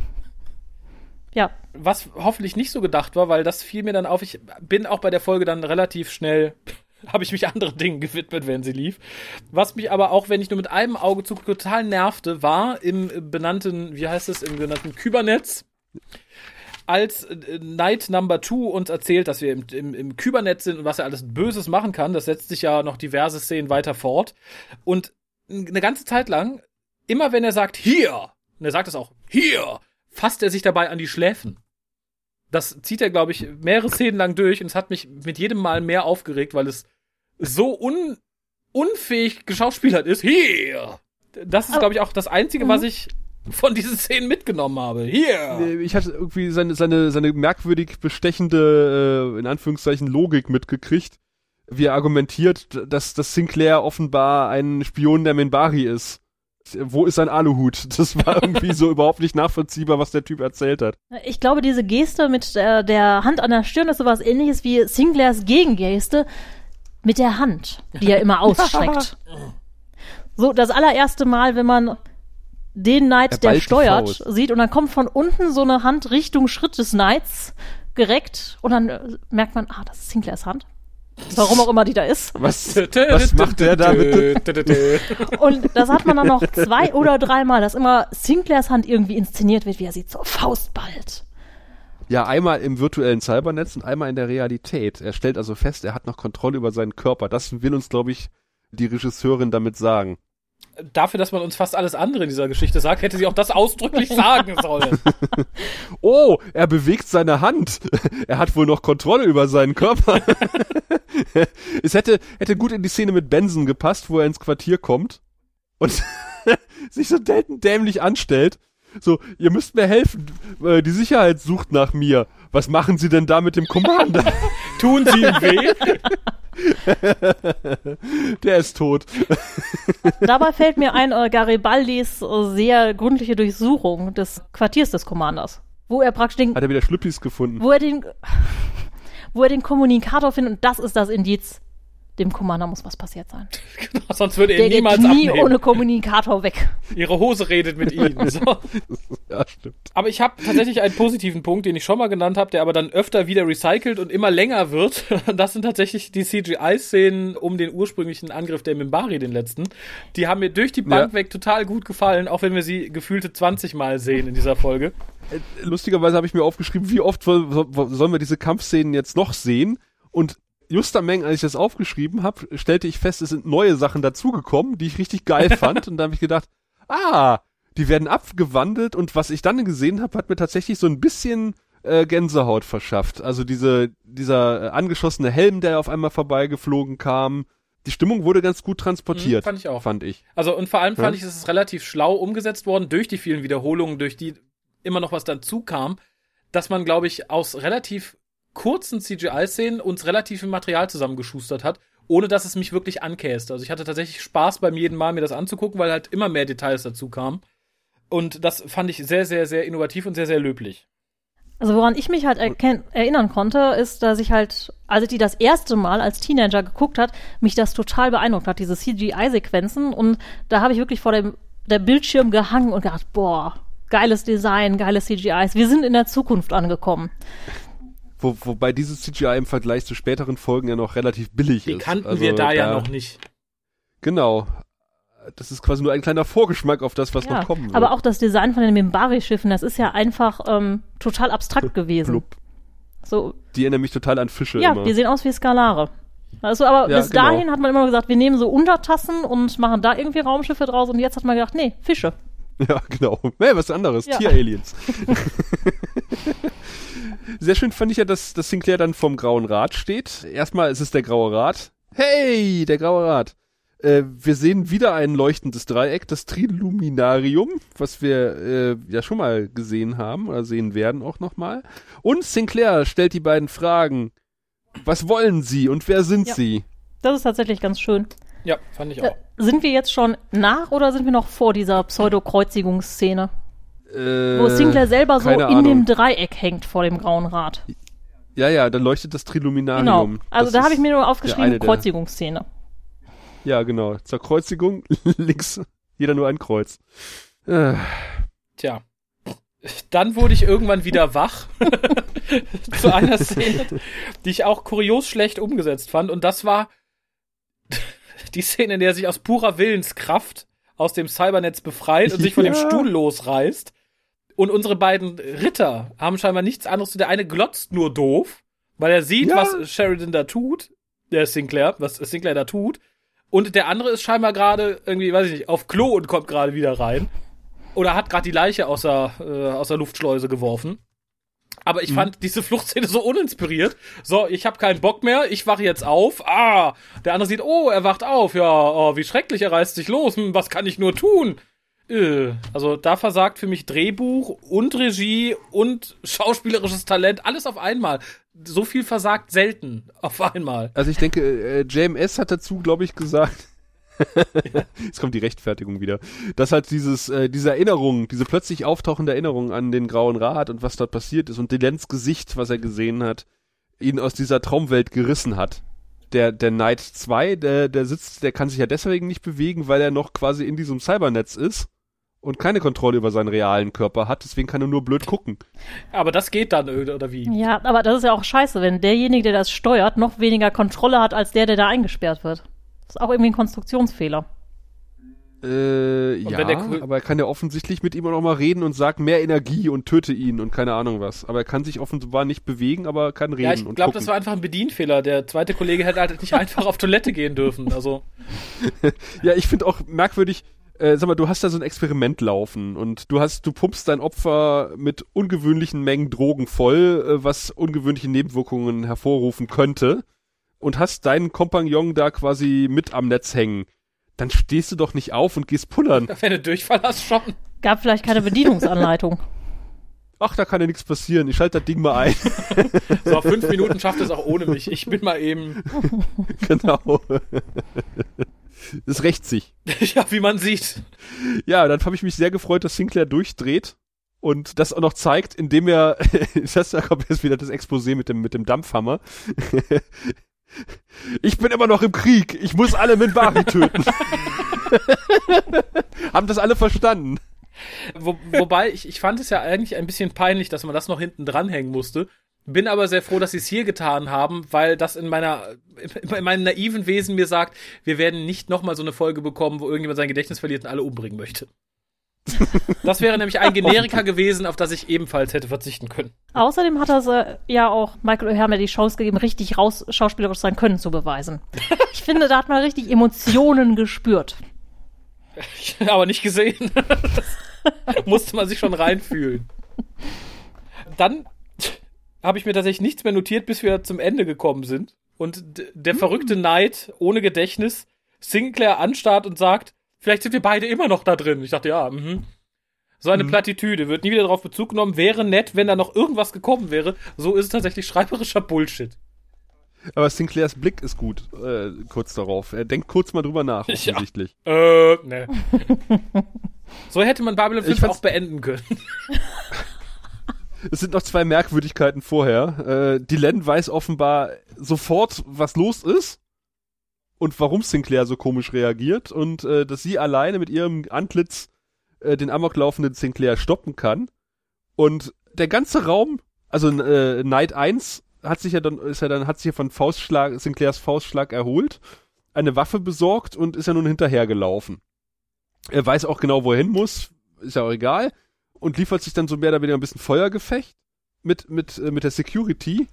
Ja, Was hoffentlich nicht so gedacht war, weil das fiel mir dann auf. Ich bin auch bei der Folge dann relativ schnell, habe ich mich anderen Dingen gewidmet, wenn sie lief. Was mich aber auch, wenn ich nur mit einem Auge zu total nervte, war im benannten, wie heißt es, im genannten Kybernetz. Als äh, Night Number Two uns erzählt, dass wir im, im, im Kybernetz sind und was er alles Böses machen kann, das setzt sich ja noch diverse Szenen weiter fort. Und eine ganze Zeit lang, immer wenn er sagt, hier, und er sagt es auch, hier, fasst er sich dabei an die Schläfen. Das zieht er, glaube ich, mehrere Szenen lang durch und es hat mich mit jedem Mal mehr aufgeregt, weil es so un unfähig geschauspielert ist. Hier! das ist, glaube ich, auch das Einzige, was ich von diesen Szenen mitgenommen habe. Hier! Ich hatte irgendwie seine, seine, seine merkwürdig bestechende, äh, in Anführungszeichen, Logik mitgekriegt, wie er argumentiert, dass, dass Sinclair offenbar ein Spion der Minbari ist. Wo ist sein Aluhut? Das war irgendwie so überhaupt nicht nachvollziehbar, was der Typ erzählt hat. Ich glaube, diese Geste mit der, der Hand an der Stirn ist sowas ähnliches wie Sinclairs Gegengeste mit der Hand, die er immer ausstreckt. so, das allererste Mal, wenn man den Knight, Er der steuert, sieht und dann kommt von unten so eine Hand Richtung Schritt des Knights gereckt und dann merkt man, ah, das ist Sinclairs Hand. Warum auch immer die da ist. Was, was macht der da bitte? Und das hat man dann noch zwei oder dreimal, dass immer Sinclairs Hand irgendwie inszeniert wird, wie er sie zur Faust ballt. Ja, einmal im virtuellen Cybernetz und einmal in der Realität. Er stellt also fest, er hat noch Kontrolle über seinen Körper. Das will uns, glaube ich, die Regisseurin damit sagen. Dafür, dass man uns fast alles andere in dieser Geschichte sagt, hätte sie auch das ausdrücklich sagen sollen. Oh, er bewegt seine Hand. Er hat wohl noch Kontrolle über seinen Körper. es hätte, hätte gut in die Szene mit Benson gepasst, wo er ins Quartier kommt und sich so dä- dämlich anstellt. So, ihr müsst mir helfen. Äh, Die Sicherheit sucht nach mir. Was machen Sie denn da mit dem Commander? Tun sie ihm weh? Der ist tot. Dabei fällt mir ein äh, Garibaldis äh, sehr gründliche Durchsuchung des Quartiers des Commanders, wo er praktisch den, Hat er wieder Schlüppis gefunden. wo er den, wo er den Kommunikator findet und das ist das Indiz. Dem Commander muss was passiert sein. Sonst würde er ihn geht niemals nie abnehmen. ohne Kommunikator weg. Ihre Hose redet mit ihnen. So. Ja, stimmt. Aber ich habe tatsächlich einen positiven Punkt, den ich schon mal genannt habe, der aber dann öfter wieder recycelt und immer länger wird. Das sind tatsächlich die CGI-Szenen um den ursprünglichen Angriff der Mimbari, den letzten. Die haben mir durch die Bank Ja. weg total gut gefallen, auch wenn wir sie gefühlte 20 Mal sehen in dieser Folge. lustigerweise habe ich mir aufgeschrieben, wie oft soll, soll, sollen wir diese Kampfszenen jetzt noch sehen? Und just am Mengen, als ich das aufgeschrieben habe, stellte ich fest, es sind neue Sachen dazugekommen, die ich richtig geil fand. und da habe ich gedacht, ah, die werden abgewandelt. Und was ich dann gesehen habe, hat mir tatsächlich so ein bisschen äh, Gänsehaut verschafft. Also diese, dieser äh, angeschossene Helm, der auf einmal vorbeigeflogen kam. Die Stimmung wurde ganz gut transportiert. Mhm, fand ich auch. Fand ich. Also und vor allem fand Ja. ich, es ist relativ schlau umgesetzt worden durch die vielen Wiederholungen, durch die immer noch was dazu kam, dass man, glaube ich, aus relativ kurzen CGI-Szenen uns relativ viel Material zusammengeschustert hat, ohne dass es mich wirklich ankäste. Also ich hatte tatsächlich Spaß beim jeden Mal mir das anzugucken, weil halt immer mehr Details dazu kamen. Und das fand ich sehr, sehr, sehr innovativ und sehr, sehr löblich. Also woran ich mich halt erken- erinnern konnte, ist, dass ich halt, als ich die das erste Mal als Teenager geguckt hat, mich das total beeindruckt hat, diese CGI-Sequenzen. Und da habe ich wirklich vor dem der Bildschirm gehangen und gedacht, boah, geiles Design, geile CGIs. Wir sind in der Zukunft angekommen. Wo, wobei dieses CGI im Vergleich zu späteren Folgen ja noch relativ billig Die ist. kannten Also wir da ja noch nicht. Genau. Das ist quasi nur ein kleiner Vorgeschmack auf das, was Ja, noch kommen wird. aber auch das Design von den Mimbari-Schiffen, das ist ja einfach ähm, total abstrakt gewesen. Blub. So, Die erinnern mich total an Fische ja, immer. die sehen aus wie Skalare. Also, aber Ja, bis genau. dahin hat man immer gesagt, wir nehmen so Untertassen und machen da irgendwie Raumschiffe draus und jetzt hat man gedacht, nee, Fische. Ja, genau. Nee, was anderes. Ja. Tier-Aliens. Sehr schön fand ich ja, dass, dass Sinclair dann vom Grauen Rat steht. Erstmal ist es der Graue Rat. Hey, der Graue Rat. Äh, wir sehen wieder ein leuchtendes Dreieck, das Triluminarium, was wir äh, ja schon mal gesehen haben oder sehen werden auch nochmal. Und Sinclair stellt die beiden Fragen. Was wollen sie und wer sind Ja. sie? Das ist tatsächlich ganz schön. Ja, fand ich Äh, auch. sind wir jetzt schon nach oder sind wir noch vor dieser Pseudo-Kreuzigungsszene? Äh, Wo Sinclair selber so in dem Ahnung. Dreieck hängt vor dem Grauen Rad. Ja, ja, dann leuchtet das Genau. Triluminarium. Also Das da habe ich mir nur aufgeschrieben, der- Kreuzigungsszene. Ja, genau. Zur Kreuzigung links jeder nur ein Kreuz. Äh, Tja. Dann wurde ich irgendwann wieder wach zu einer Szene, die ich auch kurios schlecht umgesetzt fand. Und das war die Szene, in der er sich aus purer Willenskraft aus dem Cybernetz befreit und sich von dem. Stuhl losreißt. Und unsere beiden Ritter haben scheinbar nichts anderes. Der eine glotzt nur doof, weil er sieht, Ja. was Sheridan da tut. Der Sinclair, was Sinclair da tut. Und der andere ist scheinbar gerade irgendwie, weiß ich nicht, auf Klo und kommt gerade wieder rein. Oder hat gerade die Leiche aus der, äh, aus der Luftschleuse geworfen. Aber ich fand diese Fluchtszene so uninspiriert. So, ich habe keinen Bock mehr, ich wache jetzt auf. Ah, der andere sieht, oh, er wacht auf. Ja, oh, wie schrecklich, er reißt sich los. Hm, was kann ich nur tun? Äh, Also da versagt für mich Drehbuch und Regie und schauspielerisches Talent, alles auf einmal. So viel versagt selten auf einmal. Also ich denke, äh, JMS hat dazu, glaube ich, gesagt, jetzt kommt die Rechtfertigung wieder, dass halt dieses, äh, diese Erinnerung, diese plötzlich auftauchende Erinnerung an den Grauen Rat und was dort passiert ist und Delens Gesicht, was er gesehen hat, ihn aus dieser Traumwelt gerissen hat. Der, der Knight 2, der, der sitzt, der kann sich ja deswegen nicht bewegen, weil er noch quasi in diesem Cybernetz ist und keine Kontrolle über seinen realen Körper hat, deswegen kann er nur blöd gucken. Aber das geht dann, oder oder wie? Ja, aber das ist ja auch scheiße, wenn derjenige, der das steuert, noch weniger Kontrolle hat als der, der da eingesperrt wird. Das ist auch irgendwie ein Konstruktionsfehler. Äh, ja, der Kul- aber er kann ja offensichtlich mit ihm auch noch mal reden und sagt mehr Energie und töte ihn und keine Ahnung was. Aber er kann sich offenbar nicht bewegen, aber kann reden Ja, ich und glaube, das war einfach ein Bedienfehler. Der zweite Kollege hätte halt nicht einfach auf Toilette gehen dürfen. Also, Ja, ich finde auch merkwürdig, äh, sag mal, du hast da so ein Experiment laufen und du hast, du pumpst dein Opfer mit ungewöhnlichen Mengen Drogen voll, äh, was ungewöhnliche Nebenwirkungen hervorrufen könnte und hast deinen Kompagnon da quasi mit am Netz hängen. Dann stehst du doch nicht auf und gehst pullern. wenn du Durchfall hast, schon. Gab vielleicht keine Bedienungsanleitung. Ach, da kann ja nichts passieren. Ich schalte das Ding mal ein. So, fünf Minuten schafft es auch ohne mich. Ich bin mal eben, genau. Es rächt sich. ja, wie man sieht. Ja, dann habe ich mich sehr gefreut, dass Sinclair durchdreht und das auch noch zeigt, indem er, das da kommt jetzt wieder das Exposé mit dem, mit dem Dampfhammer. Ich bin immer noch im Krieg. Ich muss alle mit Bari töten. Haben das alle verstanden? Wo, wobei, ich, ich fand es ja eigentlich ein bisschen peinlich, dass man das noch hinten dranhängen musste. Bin aber sehr froh, dass sie es hier getan haben, weil das in meiner, in meinem naiven Wesen mir sagt, wir werden nicht nochmal so eine Folge bekommen, wo irgendjemand sein Gedächtnis verliert und alle umbringen möchte. Das wäre nämlich ein Generika gewesen, auf das ich ebenfalls hätte verzichten können. Außerdem hat er ja auch Michael O'Hara die Chance gegeben, richtig raus schauspielerisch sein Können zu beweisen. Ich finde, da hat man richtig Emotionen gespürt. aber nicht gesehen. Musste man sich schon reinfühlen. Dann habe ich mir tatsächlich nichts mehr notiert, bis wir zum Ende gekommen sind. Und der verrückte Knight ohne Gedächtnis Sinclair anstarrt und sagt, vielleicht sind wir beide immer noch da drin. Ich dachte, ja, mhm. So eine Plattitüde, wird nie wieder darauf Bezug genommen. Wäre nett, wenn da noch irgendwas gekommen wäre. So ist es tatsächlich schreiberischer Bullshit. Aber Sinclairs Blick ist gut, äh, kurz darauf. Er denkt kurz mal drüber nach, Ja. offensichtlich. Äh, ne. so hätte man Babylon Ich 5 fand's- auch beenden können. Es sind noch zwei Merkwürdigkeiten vorher. Äh, Dylan weiß offenbar sofort, was los ist und warum Sinclair so komisch reagiert und äh, dass sie alleine mit ihrem Antlitz äh, den amoklaufenden Sinclair stoppen kann. Und der ganze Raum, also äh, Night 1 hat sich ja dann, ist ja dann, hat sich ja von Faustschlag, Sinclairs Faustschlag erholt, eine Waffe besorgt und ist ja nun hinterhergelaufen. Er weiß auch genau, wo er hin muss, ist ja auch egal und liefert sich dann so mehr oder weniger ein bisschen Feuergefecht mit, mit, äh, mit der Security.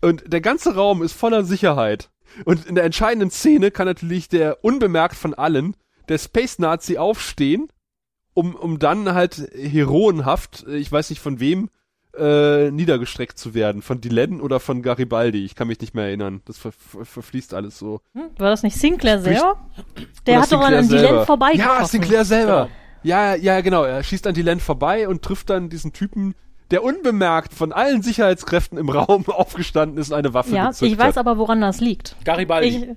Und der ganze Raum ist voller Sicherheit. Und in der entscheidenden Szene kann natürlich der unbemerkt von allen der Space Nazi aufstehen, um, um dann halt heroenhaft, äh, ich weiß nicht von wem, äh, niedergestreckt zu werden. Von Dylan oder von Garibaldi. Ich kann mich nicht mehr erinnern. Das ver ver verfließt alles so. Hm? War das nicht Sinclair selber? Der Oder hat doch an. Dylan vorbei Ja, Sinclair selber. Genau. Ja, ja, genau. Er schießt an Dylan vorbei und trifft dann diesen Typen, der unbemerkt von allen Sicherheitskräften im Raum aufgestanden ist und eine Waffe Ja, gezückt ich weiß hat. aber, woran das liegt. Garibaldi.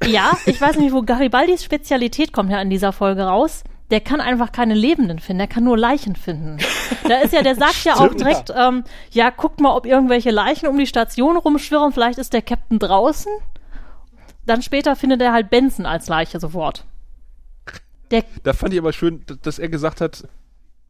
Ich, ja, ich weiß nicht, wo Garibaldis Spezialität kommt ja in dieser Folge raus. Der kann einfach keine Lebenden finden, der kann nur Leichen finden. Da ist ja, der sagt ja auch direkt, ähm, ja, guckt mal, ob irgendwelche Leichen um die Station rumschwirren, vielleicht ist der Captain draußen. Dann später findet er halt Benson als Leiche sofort. Der, Da fand ich aber schön, dass er gesagt hat,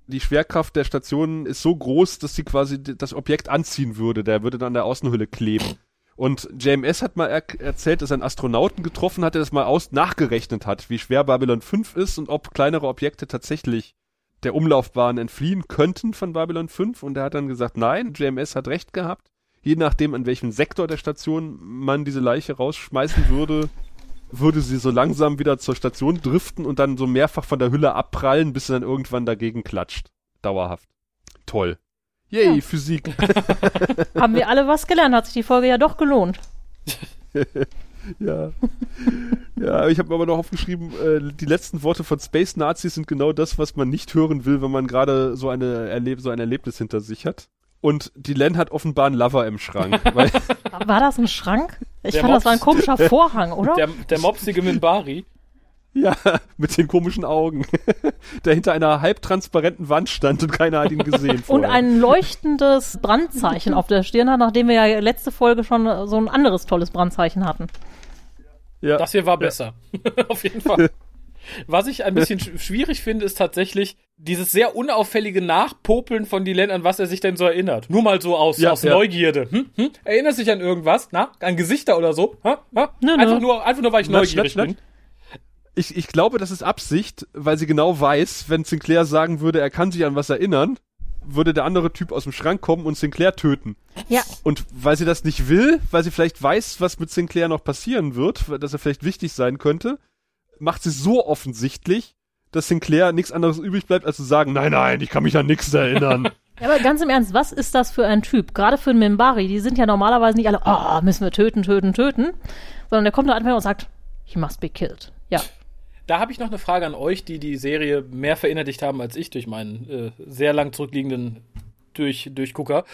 die Schwerkraft der Station ist so groß, dass sie quasi das Objekt anziehen würde. Der würde dann an der Außenhülle kleben. Und JMS hat mal er erzählt, dass er einen Astronauten getroffen hat, der das mal aus nachgerechnet hat, wie schwer Babylon 5 ist und ob kleinere Objekte tatsächlich der Umlaufbahn entfliehen könnten von Babylon 5. Und er hat dann gesagt, nein, JMS hat recht gehabt. Je nachdem, an welchem Sektor der Station man diese Leiche rausschmeißen würde, würde sie so langsam wieder zur Station driften und dann so mehrfach von der Hülle abprallen, bis sie dann irgendwann dagegen klatscht. Dauerhaft. Toll. Yay, Ja. Physik. Haben wir alle was gelernt? Hat sich die Folge ja doch gelohnt. Ja. Ja, ich habe aber noch aufgeschrieben, äh, die letzten Worte von Space Nazis sind genau das, was man nicht hören will, wenn man gerade so, eine Erleb so ein Erlebnis hinter sich hat. Und die Len hat offenbar einen Lover im Schrank. weil, War das ein Schrank? Ich Der fand, das war ein Mops. komischer Vorhang, oder? Der, der mopsige Minbari. ja, mit den komischen Augen, der hinter einer halbtransparenten Wand stand und keiner hat ihn gesehen. Und ein leuchtendes Brandzeichen auf der Stirn hat, nachdem wir ja letzte Folge schon so ein anderes tolles Brandzeichen hatten. ja. Das hier war besser. Auf jeden Fall. Was ich ein bisschen sch schwierig finde, ist tatsächlich dieses sehr unauffällige Nachpopeln von Dylan, an was er sich denn so erinnert. Nur mal so aus, Ja, aus ja. Neugierde. Hm? Hm? Erinnerst du dich an irgendwas? Na? An Gesichter oder so? Ha? Ha? Nö, nö. Einfach, nur, einfach nur, weil ich Natsch, neugierig bin. Ich, ich glaube, das ist Absicht, weil sie genau weiß, wenn Sinclair sagen würde, er kann sich an was erinnern, würde der andere Typ aus dem Schrank kommen und Sinclair töten. Ja, Und weil sie das nicht will, weil sie vielleicht weiß, was mit Sinclair noch passieren wird, dass er vielleicht wichtig sein könnte, macht sie so offensichtlich, dass Sinclair nichts anderes übrig bleibt, als zu sagen, nein, nein, ich kann mich an nichts erinnern. Ja, aber ganz im Ernst, was ist das für ein Typ? Gerade für einen Mimbari, die sind ja normalerweise nicht alle, oh, müssen wir töten, töten, töten, sondern der kommt da einfach und sagt, he must be killed. Ja. Da habe ich noch eine Frage an euch, die die Serie mehr verinnerlicht haben als ich durch meinen äh, sehr lang zurückliegenden durch, Durchgucker.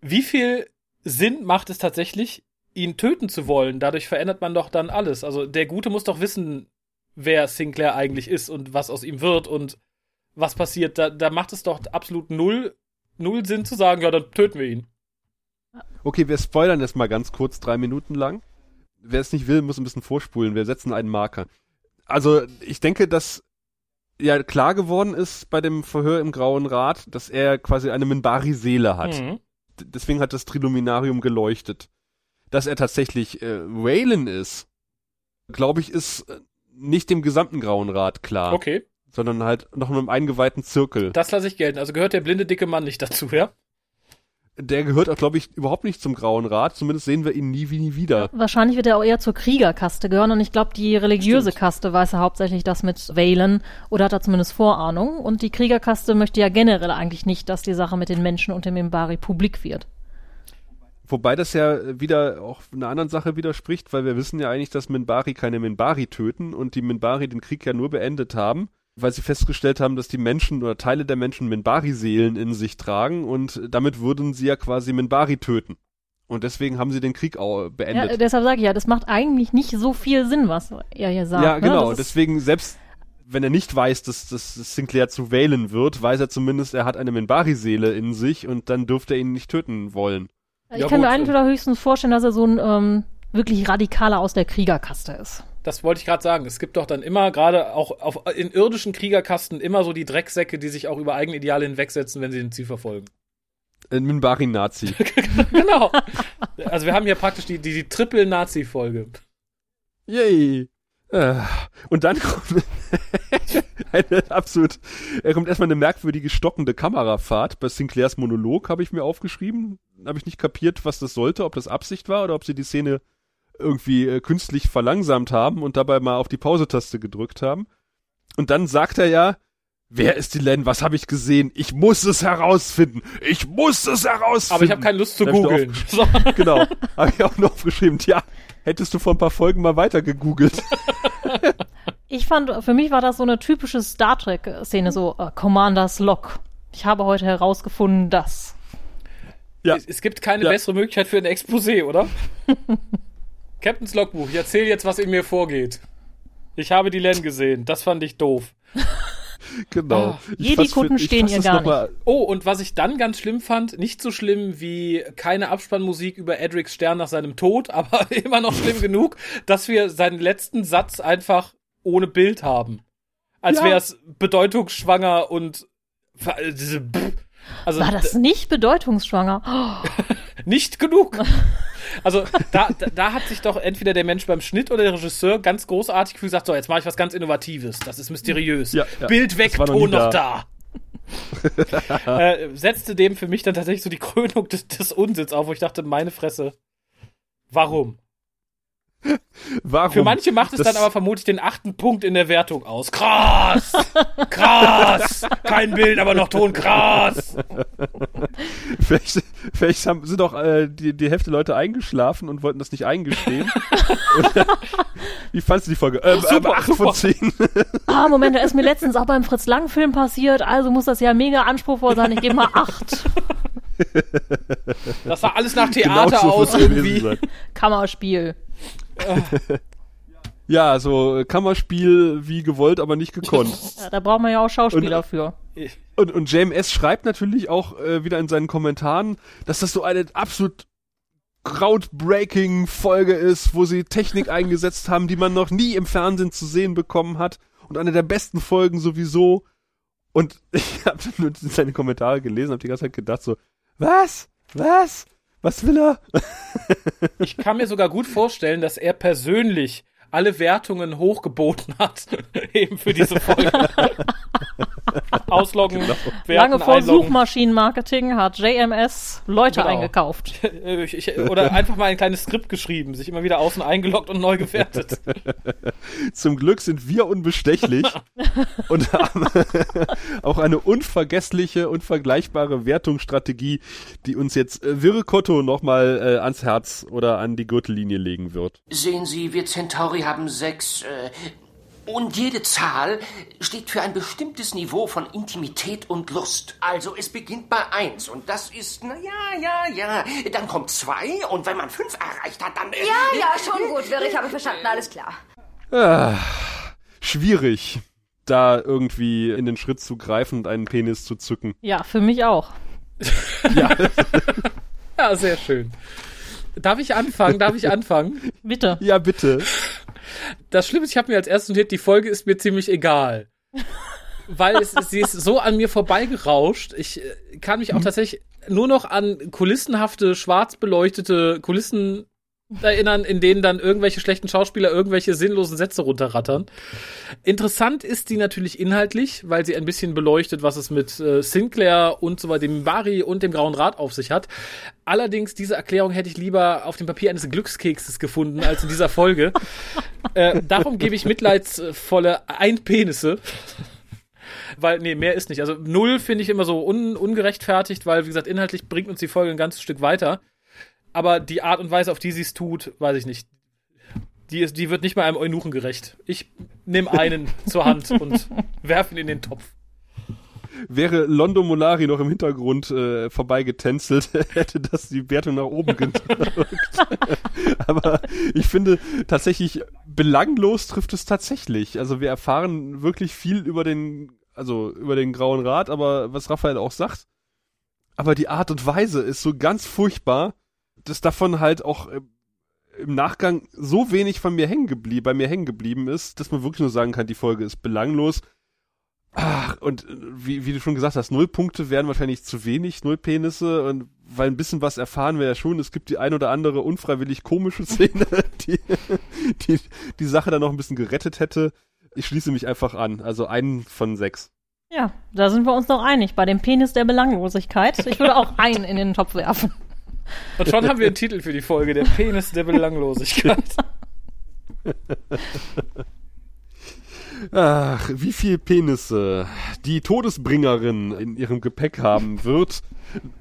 Wie viel Sinn macht es tatsächlich, ihn töten zu wollen? Dadurch verändert man doch dann alles. Also der Gute muss doch wissen, wer Sinclair eigentlich ist und was aus ihm wird und was passiert. Da, da macht es doch absolut null, null Sinn zu sagen, ja, dann töten wir ihn. Okay, wir spoilern jetzt mal ganz kurz, drei Minuten lang. Wer es nicht will, muss ein bisschen vorspulen. Wir setzen einen Marker. Also, ich denke, dass ja klar geworden ist bei dem Verhör im Grauen Rat, dass er quasi eine Minbari-Seele hat. Mhm. Deswegen hat das Triluminarium geleuchtet. Dass er tatsächlich äh, Waylon ist, glaube ich, ist äh, nicht dem gesamten Grauen Rat klar, Okay, sondern halt noch einem eingeweihten Zirkel. das lasse ich gelten. Also gehört der blinde dicke Mann nicht dazu, ja? Der gehört auch, glaube ich, überhaupt nicht zum Grauen Rat. Zumindest sehen wir ihn nie wie nie wieder. Wahrscheinlich wird er auch eher zur Kriegerkaste gehören und ich glaube, die religiöse Stimmt. Kaste weiß er hauptsächlich das mit Valen oder hat er zumindest Vorahnung und die Kriegerkaste möchte ja generell eigentlich nicht, dass die Sache mit den Menschen und dem Mimbari publik wird. Wobei das ja wieder auch einer anderen Sache widerspricht, weil wir wissen ja eigentlich, dass Minbari keine Minbari töten und die Minbari den Krieg ja nur beendet haben, weil sie festgestellt haben, dass die Menschen oder Teile der Menschen Minbari-Seelen in sich tragen und damit würden sie ja quasi Minbari töten. Und deswegen haben sie den Krieg auch Ja, beendet. äh, deshalb sage ich ja, das macht eigentlich nicht so viel Sinn, was er hier sagt. Ja, ne? genau. Ist- Deswegen, selbst wenn er nicht weiß, dass, dass Sinclair zu wählen wird, weiß er zumindest, er hat eine Minbari-Seele in sich und dann dürfte er ihn nicht töten wollen. Ich Ja, kann mir gut. eigentlich oder höchstens vorstellen, dass er so ein ähm, wirklich radikaler aus der Kriegerkaste ist. Das wollte ich gerade sagen. Es gibt doch dann immer, gerade auch auf, in irdischen Kriegerkasten, immer so die Drecksäcke, die sich auch über eigene Ideale hinwegsetzen, wenn sie den Ziel verfolgen. Ein Minbari-Nazi. genau. Also wir haben hier praktisch die, die, die Triple-Nazi-Folge. Yay! Äh, Und dann kommt eine absolut, er kommt erstmal eine merkwürdige stockende Kamerafahrt. Bei Sinclairs Monolog habe ich mir aufgeschrieben. Habe ich nicht kapiert, was das sollte, ob das Absicht war oder ob sie die Szene irgendwie äh, künstlich verlangsamt haben und dabei mal auf die Pause-Taste gedrückt haben. Und dann sagt er ja, wer ist die Len? Was habe ich gesehen? Ich muss es herausfinden. Ich muss es herausfinden. Aber ich habe keine Lust zu googeln. So. Genau. Habe ich auch noch aufgeschrieben. Tja, hättest du vor ein paar Folgen mal weiter gegoogelt. Ich fand, für mich war das so eine typische Star Trek-Szene, so äh, Commanders Log. Ich habe heute herausgefunden, dass. Ja. Es, es gibt keine Ja. bessere Möglichkeit für ein Exposé, oder? Captain's Logbuch, ich erzähle jetzt, was in mir vorgeht. Ich habe die Len gesehen. Das fand ich doof. Genau. Ah, Jedi-Kutten stehen hier gar mal- Oh, und was ich dann ganz schlimm fand, nicht so schlimm wie keine Abspannmusik über Edrics Stern nach seinem Tod, aber immer noch schlimm genug, dass wir seinen letzten Satz einfach ohne Bild haben. Als Ja. wäre es bedeutungsschwanger und äh, diese also War das nicht bedeutungsschwanger? Oh, nicht genug. Also da, da, da hat sich doch entweder der Mensch beim Schnitt oder der Regisseur ganz großartig gesagt, so jetzt mache ich was ganz Innovatives, das ist mysteriös. Ja, ja. Bild weg, noch Ton noch da. äh, setzte dem für mich dann tatsächlich so die Krönung des, des Unsinns auf, wo ich dachte, meine Fresse, warum? Warum? Für manche macht es Das- dann aber vermutlich den achten Punkt in der Wertung aus. Krass! Krass! Kein Bild, aber noch Ton. Krass! Vielleicht, vielleicht haben, sind auch äh, die, die Hälfte der Leute eingeschlafen und wollten das nicht eingestehen. Wie fandst du die Folge? Ähm, Super, ähm, 8 super. von 10. Ah, Moment, da ist mir letztens auch beim Fritz Lang Film passiert, also muss das ja mega anspruchsvoll sein. Ich gebe mal acht. Das sah alles nach Theater Genau so aus irgendwie. Kammerspiel. Ja, so äh, Kammerspiel wie gewollt, aber nicht gekonnt. Ja, da braucht man ja auch Schauspieler Und- für. Und, und JMS schreibt natürlich auch äh, wieder in seinen Kommentaren, dass das so eine absolut groundbreaking Folge ist, wo sie Technik eingesetzt haben, die man noch nie im Fernsehen zu sehen bekommen hat und eine der besten Folgen sowieso. Und ich habe nur seine Kommentare gelesen, habe die ganze Zeit gedacht so, was? Was? Was will er? Ich kann mir sogar gut vorstellen, dass er persönlich alle Wertungen hochgeboten hat, eben für diese Folge. Ausloggen, Werten, Lange vor einloggen. Suchmaschinenmarketing hat JMS Leute Genau. eingekauft. Äh, ich, ich, oder einfach mal ein kleines Skript geschrieben, sich immer wieder außen eingeloggt und neu gewertet. Zum Glück sind wir unbestechlich und haben auch eine unvergessliche und vergleichbare Wertungsstrategie, die uns jetzt äh, Virkotto nochmal äh, ans Herz oder an die Gürtellinie legen wird. Sehen Sie, wir Centauri haben sechs. Äh, und jede Zahl steht für ein bestimmtes Niveau von Intimität und Lust. Also es beginnt bei eins und das ist, na ja, ja, ja. Dann kommt zwei und wenn man fünf erreicht hat, dann. Äh, Ja, ja, schon gut, ich habe verstanden, alles klar. Ah, schwierig, da irgendwie in den Schritt zu greifen und einen Penis zu zücken. Ja, für mich auch. Ja, sehr schön. Darf ich anfangen? Darf ich anfangen? Bitte. Ja, bitte. Das Schlimme ist, ich habe mir als erstes notiert, die Folge ist mir ziemlich egal. Weil es, sie ist so an mir vorbeigerauscht. Ich äh, kann mich auch tatsächlich nur noch an kulissenhafte, schwarz beleuchtete Kulissen erinnern, in denen dann irgendwelche schlechten Schauspieler irgendwelche sinnlosen Sätze runterrattern. Interessant ist die natürlich inhaltlich, weil sie ein bisschen beleuchtet, was es mit äh, Sinclair und so weiter, dem Bari und dem Grauen Rat auf sich hat. Allerdings, diese Erklärung hätte ich lieber auf dem Papier eines Glückskekses gefunden, als in dieser Folge. äh, darum gebe ich mitleidsvolle Einpenisse. Weil, nee, mehr ist nicht. Also null finde ich immer so un ungerechtfertigt, weil, wie gesagt, inhaltlich bringt uns die Folge ein ganzes Stück weiter. Aber die Art und Weise, auf die sie es tut, weiß ich nicht. Die, ist, die wird nicht mal einem Eunuchen gerecht. Ich nehme einen zur Hand und werfe ihn in den Topf. Wäre Londo Molari noch im Hintergrund äh, vorbeigetänzelt, hätte das die Wertung nach oben gedrückt. Aber ich finde tatsächlich, belanglos trifft es tatsächlich. Also wir erfahren wirklich viel über den, also über den Grauen Rat, aber was Raphael auch sagt. Aber die Art und Weise ist so ganz furchtbar, dass davon halt auch äh, im Nachgang so wenig von mir hängen geblieben, bei mir hängen geblieben ist, dass man wirklich nur sagen kann, die Folge ist belanglos. Ach, und äh, wie, wie du schon gesagt hast, null Punkte wären wahrscheinlich zu wenig, null Penisse, und weil ein bisschen was erfahren wir ja schon. Es gibt die ein oder andere unfreiwillig komische Szene, die, die die Sache dann noch ein bisschen gerettet hätte. Ich schließe mich einfach an. Also einen von sechs. Ja, da sind wir uns noch einig bei dem Penis der Belanglosigkeit. Ich würde auch einen in den Topf werfen. Und schon haben wir einen Titel für die Folge, der Penis der Belanglosigkeit. Ach, wie viel Penisse die Todesbringerin in ihrem Gepäck haben wird,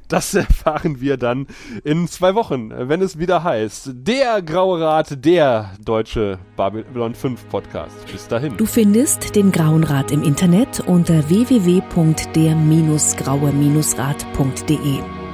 das erfahren wir dann in zwei Wochen, wenn es wieder heißt, der Graue Rat, der deutsche Babylon 5 Podcast. Bis dahin. Du findest den Grauen Rat im Internet unter www.der-graue-rat.de,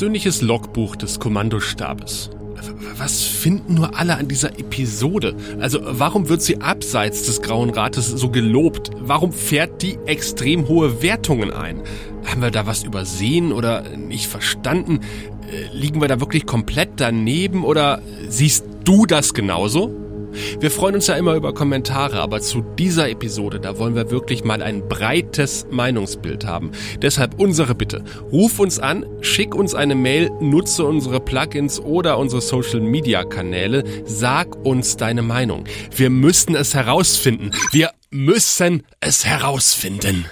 persönliches Logbuch des Kommandostabes. Was finden nur alle an dieser Episode? Also warum wird sie abseits des Grauen Rates so gelobt? Warum fährt die extrem hohe Wertungen ein? Haben wir da was übersehen oder nicht verstanden? Äh, liegen wir da wirklich komplett daneben oder siehst du das genauso? Wir freuen uns ja immer über Kommentare, aber zu dieser Episode, da wollen wir wirklich mal ein breites Meinungsbild haben. Deshalb unsere Bitte, ruf uns an, schick uns eine Mail, nutze unsere Plugins oder unsere Social Media Kanäle, sag uns deine Meinung. Wir müssen es herausfinden. Wir müssen es herausfinden.